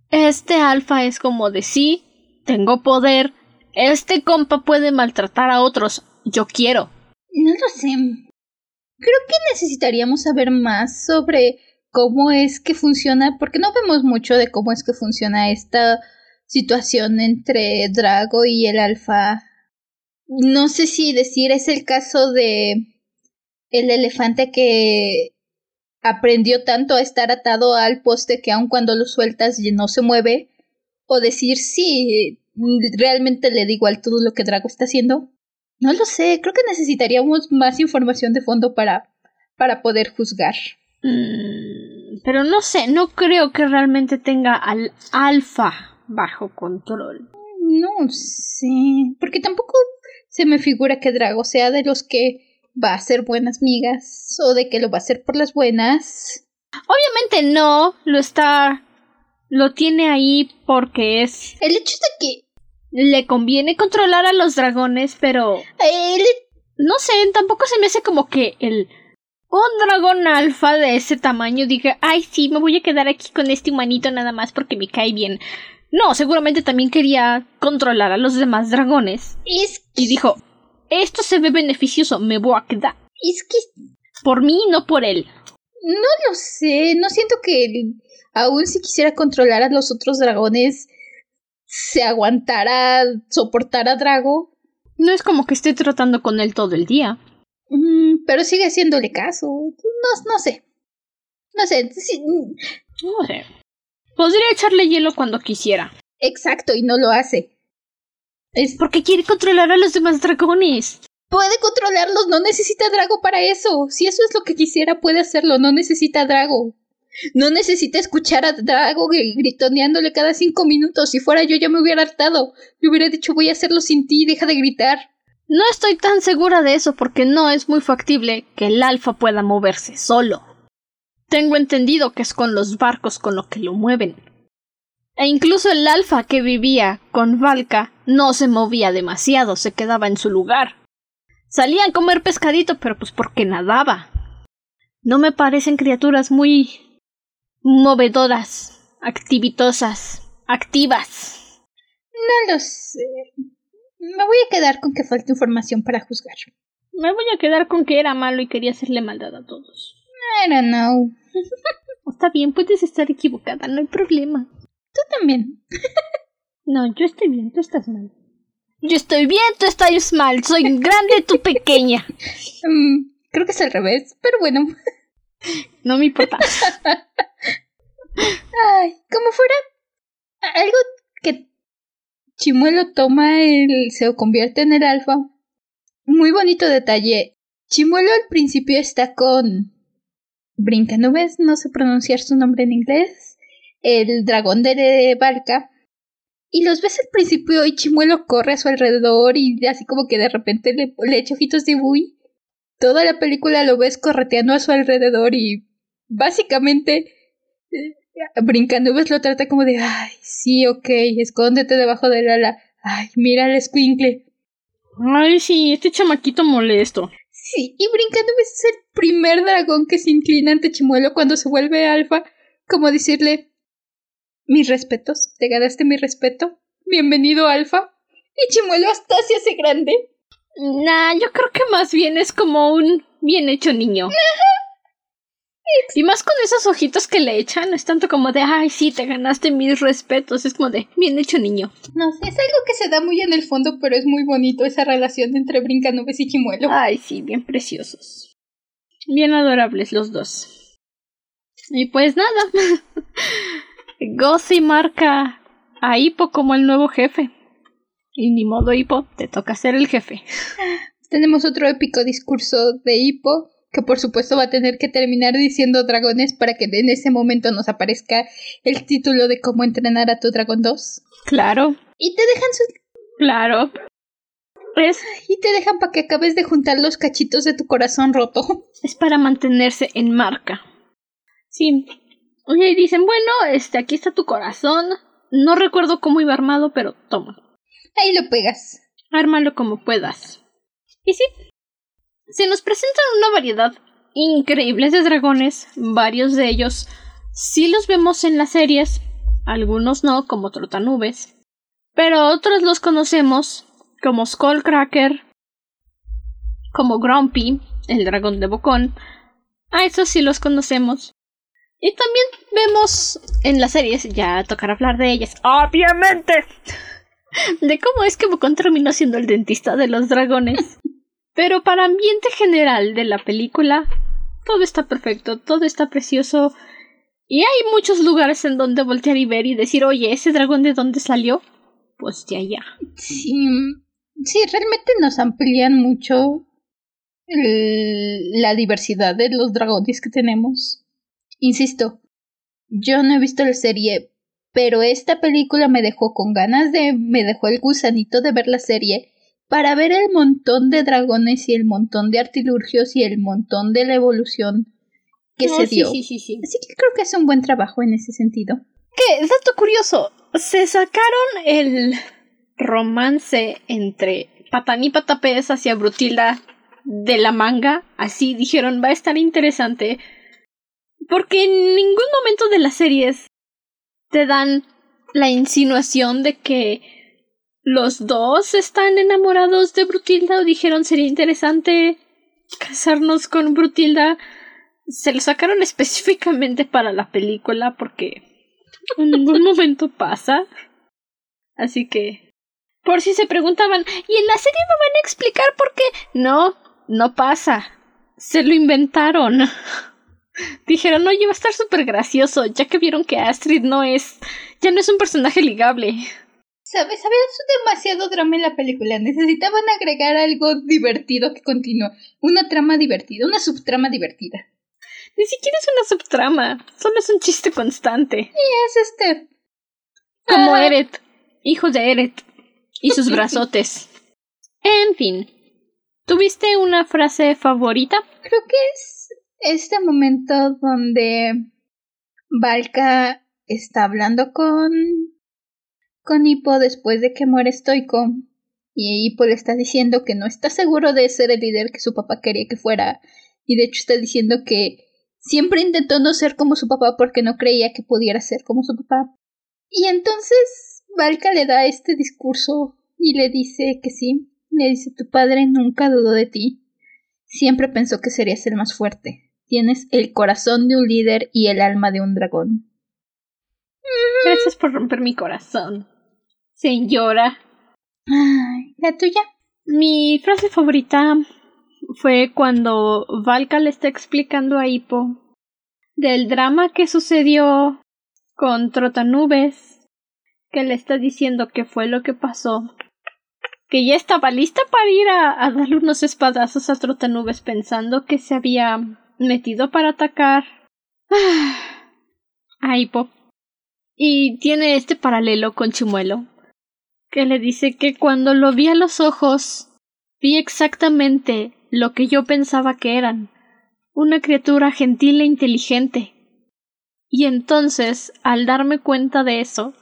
este alfa es como de sí, tengo poder, este compa puede maltratar a otros, yo quiero. No lo sé. Creo que necesitaríamos saber más sobre cómo es que funciona, porque no vemos mucho de cómo es que funciona esta situación entre Drago y el alfa no sé si decir es el caso de el elefante que aprendió tanto a estar atado al poste que aun cuando lo sueltas no se mueve, o decir sí, realmente le da igual todo lo que Drago está haciendo. No lo sé, creo que necesitaríamos más información de fondo para, para poder juzgar. Mm, pero no sé, no creo que realmente tenga al alfa bajo control. No sé, porque tampoco se me figura que Drago sea de los que va a ser buenas migas o de que lo va a hacer por las buenas. Obviamente no, lo está lo tiene ahí porque es el hecho de que le conviene controlar a los dragones, pero él no sé, tampoco se me hace como que el un dragón alfa de ese tamaño diga, ay sí, me voy a quedar aquí con este humanito nada más porque me cae bien. No, seguramente también quería controlar a los demás dragones. Y dijo, esto se ve beneficioso, me voy a quedar. Es que... Por mí, no por él. No lo sé, no siento que aún si quisiera controlar a los otros dragones, se aguantara, soportar a Drago. No es como que esté tratando con él todo el día. Mm, pero sigue haciéndole caso. No, no sé. No sé. No sé. Podría echarle hielo cuando quisiera. Exacto, y no lo hace. Es porque quiere controlar a los demás dragones. Puede controlarlos, no necesita Drago para eso. Si eso es lo que quisiera, puede hacerlo, no necesita Drago. No necesita escuchar a Drago gritoneándole cada cinco minutos. Si fuera yo ya me hubiera hartado. Le hubiera dicho voy a hacerlo sin ti, deja de gritar. No estoy tan segura de eso porque no es muy factible que el alfa pueda moverse solo. Tengo entendido que es con los barcos con lo que lo mueven. E incluso el alfa que vivía con Valka no se movía demasiado, se quedaba en su lugar. Salía a comer pescadito, pero pues porque nadaba. No me parecen criaturas muy movedoras, activitosas, activas. No lo sé. Me voy a quedar con que falta información para juzgar. Me voy a quedar con que era malo y quería hacerle maldad a todos. I don't know. <laughs> Está bien, puedes estar equivocada, no hay problema. Tú también. <laughs> no, yo estoy bien, tú estás mal. Yo estoy bien, tú estás mal. Soy grande, tú pequeña. <laughs> Mm, creo que es al revés, pero bueno. No me importa. Ay, como fuera algo que Chimuelo toma el se convierte en el alfa. Muy bonito detalle. Chimuelo al principio está con Brincanubes, no sé pronunciar su nombre en inglés, el dragón de Barca. Y los ves al principio y Chimuelo corre a su alrededor y así como que de repente le, echa ojitos de buy. Toda la película lo ves correteando a su alrededor y básicamente Brincanubes lo trata como de, ay, sí, ok, escóndete debajo del ala. Ay, mira el escuincle. Ay, sí, este chamaquito molesto. Sí, y Brincanubes es el primer dragón que se inclina ante Chimuelo cuando se vuelve alfa, como decirle, mis respetos, te ganaste mi respeto, bienvenido alfa. Y Chimuelo hasta se hace grande. Nah, yo creo que más bien es como un bien hecho niño. Y más con esos ojitos que le echan, es tanto como de, ay, sí, te ganaste mis respetos, es como de, bien hecho niño. No sé, es algo que se da muy en el fondo, pero es muy bonito esa relación entre Brincanubes y Chimuelo. Ay, sí, bien preciosos. Bien adorables los dos. Y pues nada, <laughs> Gozzy marca a Hippo como el nuevo jefe. Y ni modo, Hippo, te toca ser el jefe. Tenemos otro épico discurso de Hippo que por supuesto va a tener que terminar diciendo dragones para que en ese momento nos aparezca el título de cómo entrenar a tu dragón 2. Claro. Y te dejan su... Claro. Es... Y te dejan para que acabes de juntar los cachitos de tu corazón roto. Es para mantenerse en marca. Sí. Oye, y dicen, bueno, este, aquí está tu corazón. No recuerdo cómo iba armado, pero toma. Ahí lo pegas. Ármalo como puedas. Y sí, se nos presentan una variedad increíble de dragones, varios de ellos sí los vemos en las series, algunos no, como Trotanubes, pero otros los conocemos como Skullcracker, como Grumpy, el dragón de Bocón, a esos sí los conocemos. Y también vemos en las series, ya tocará hablar de ellas, obviamente, <laughs> de cómo es que Bocón terminó siendo el dentista de los dragones. Pero para ambiente general de la película, todo está perfecto, todo está precioso. Y hay muchos lugares en donde voltear y ver y decir, oye, ¿ese dragón de dónde salió? Pues de allá. Sí, sí realmente nos amplían mucho la diversidad de los dragones que tenemos. Insisto, yo no he visto la serie, pero esta película me dejó con ganas de, me dejó el gusanito de ver la serie para ver el montón de dragones y el montón de artilurgios y el montón de la evolución que se dio. Sí, sí, sí, Así que creo que es un buen trabajo en ese sentido. ¿Qué? Dato curioso. Se sacaron el romance entre Patán y Patapés hacia Brutilda de la manga. Así dijeron, va a estar interesante. Porque en ningún momento de las series te dan la insinuación de que los dos están enamorados de Brutilda o dijeron sería interesante casarnos con Brutilda. Se lo sacaron <laughs> específicamente para la película porque en ningún <laughs> momento pasa. Así que, por si se preguntaban, ¿y en la serie me van a explicar por qué? No, no pasa. Se lo inventaron. <laughs> Dijeron, oye, va a estar súper gracioso, ya que vieron que Astrid no es, ya no es un personaje ligable. ¿Sabes? Había demasiado drama en la película. Necesitaban agregar algo divertido que continúe. Una trama divertida, una subtrama divertida. Ni siquiera es una subtrama. Solo es un chiste constante. Y es este. Como Eret. Hijo de Eret. Y sus <laughs> brazotes. En fin. ¿Tuviste una frase favorita? Creo que es este momento donde Valka está hablando con con Hippo después de que muere Stoico. Y Hippo le está diciendo que no está seguro de ser el líder que su papá quería que fuera. Y de hecho está diciendo que siempre intentó no ser como su papá porque no creía que pudiera ser como su papá. Y entonces Valka le da este discurso y le dice que sí. Le dice tu padre nunca dudó de ti. Siempre pensó que serías el más fuerte. Tienes el corazón de un líder y el alma de un dragón. Gracias por romper mi corazón. Señora. ¿La tuya? Mi frase favorita fue cuando Valka le está explicando a Hippo del drama que sucedió con Trotanubes, que le está diciendo que fue lo que pasó, que ya estaba lista para ir a, darle unos espadazos a Trotanubes pensando que se había metido para atacar a Hippo. Y tiene este paralelo con Chimuelo, que le dice que cuando lo vi a los ojos, vi exactamente lo que yo pensaba que eran, una criatura gentil e inteligente. Y entonces, al darme cuenta de eso,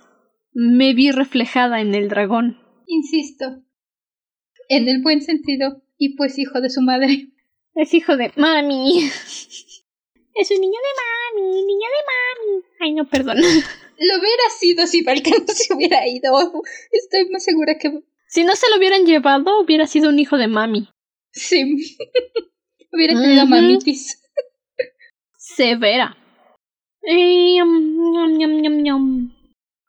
me vi reflejada en el dragón. Insisto, en el buen sentido, y pues hijo de su madre. Es hijo de mami. <laughs> Es un niño de mami, niño de mami. Ay, no, perdón. <laughs> Lo hubiera sido si Valka no se hubiera ido. Estoy más segura que. Si no se lo hubieran llevado, hubiera sido un hijo de mami. Sí. <laughs> hubiera tenido mamitis. Severa. Eh,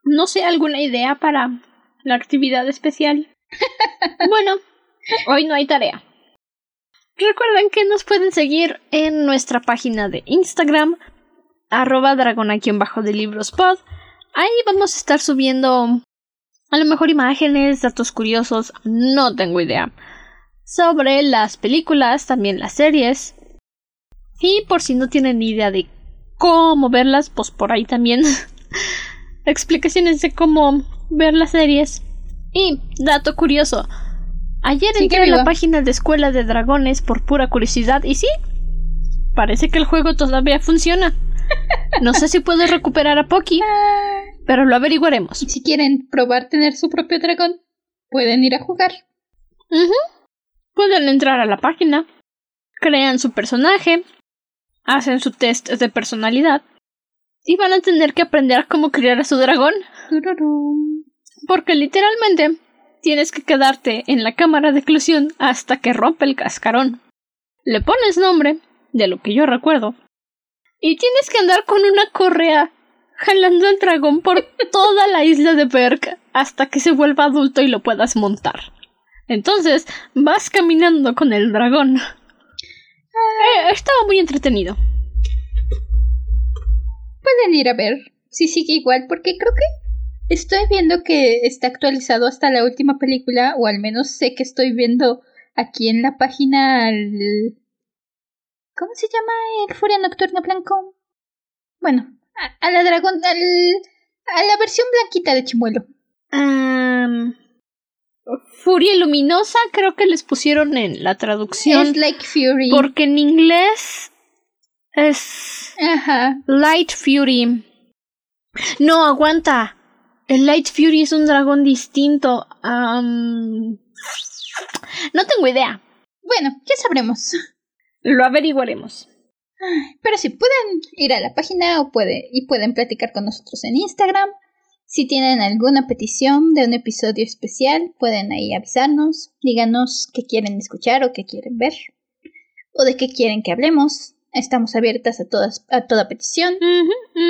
no sé, alguna idea para la actividad especial. <laughs> bueno, hoy no hay tarea. Recuerden que nos pueden seguir en nuestra página de Instagram, arroba bajo de. Ahí vamos a estar subiendo a lo mejor imágenes, datos curiosos, no tengo idea. Sobre las películas, también las series. Y por si no tienen idea de cómo verlas, pues por ahí también <laughs> explicaciones de cómo ver las series. Y dato curioso, ayer entré en la página de Escuela de Dragones por pura curiosidad y sí, parece que el juego todavía funciona. No sé si puedo recuperar a Poki, pero lo averiguaremos. Y si quieren probar tener su propio dragón, pueden ir a jugar. Pueden entrar a la página, crean su personaje, hacen su test de personalidad y van a tener que aprender a cómo criar a su dragón. Porque literalmente tienes que quedarte en la cámara de eclosión hasta que rompe el cascarón. Le pones nombre, de lo que yo recuerdo, y tienes que andar con una correa jalando al dragón por <laughs> toda la isla de Berk hasta que se vuelva adulto y lo puedas montar. Entonces vas caminando con el dragón. Eh, estaba muy entretenido. Pueden ir a ver si sigue igual, porque creo que estoy viendo que está actualizado hasta la última película, o al menos sé que estoy viendo aquí en la página ¿Cómo se llama el Furia Nocturna Blanco? Bueno, a, la dragón, al, A la versión blanquita de Chimuelo. Furia Luminosa creo que les pusieron en la traducción. Es Like Fury. Porque en inglés es Ajá. Light Fury. No, aguanta. El Light Fury es un dragón distinto. Am, no tengo idea. Bueno, ya sabremos. Lo averiguaremos. Pero sí, pueden ir a la página o puede, y pueden platicar con nosotros en Instagram. Si tienen alguna petición de un episodio especial, pueden ahí avisarnos. Díganos qué quieren escuchar o qué quieren ver. O de qué quieren que hablemos. Estamos abiertas a, todas, a toda petición.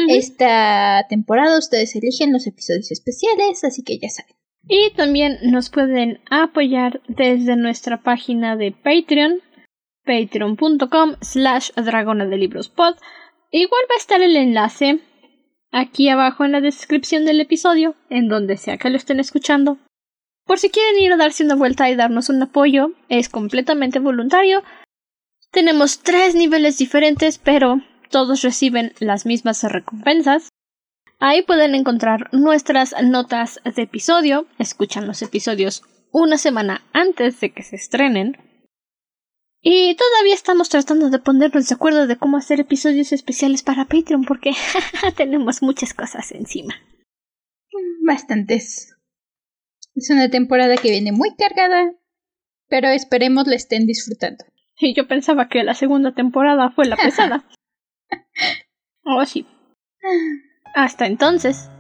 Esta temporada ustedes eligen los episodios especiales, así que ya saben. Y también nos pueden apoyar desde nuestra página de Patreon, patreon.com slash dragona de libros pod. Igual va a estar el enlace aquí abajo en la descripción del episodio, en donde sea que lo estén escuchando. Por si quieren ir a darse una vuelta y darnos un apoyo, es completamente voluntario. Tenemos tres niveles diferentes, pero todos reciben las mismas recompensas. Ahí pueden encontrar nuestras notas de episodio, escuchan los episodios una semana antes de que se estrenen. Y todavía estamos tratando de ponernos de acuerdo de cómo hacer episodios especiales para Patreon porque <laughs> tenemos muchas cosas encima. Bastantes. Es una temporada que viene muy cargada, pero esperemos la estén disfrutando. Y yo pensaba que la segunda temporada fue la pesada. <laughs> Oh, sí. Hasta entonces,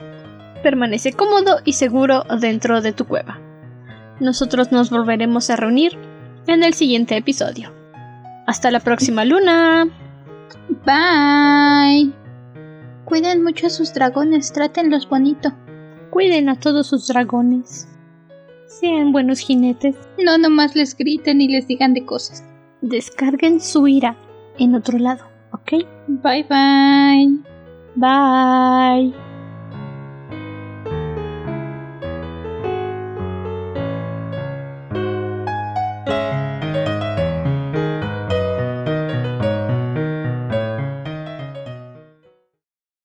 permanece cómodo y seguro dentro de tu cueva. Nosotros nos volveremos a reunir en el siguiente episodio. Hasta la próxima luna. Bye. Cuiden mucho a sus dragones, trátenlos bonito. Cuiden a todos sus dragones. Sean buenos jinetes. No nomás les griten y les digan de cosas. Descarguen su ira en otro lado, ¿ok? Bye bye. Bye.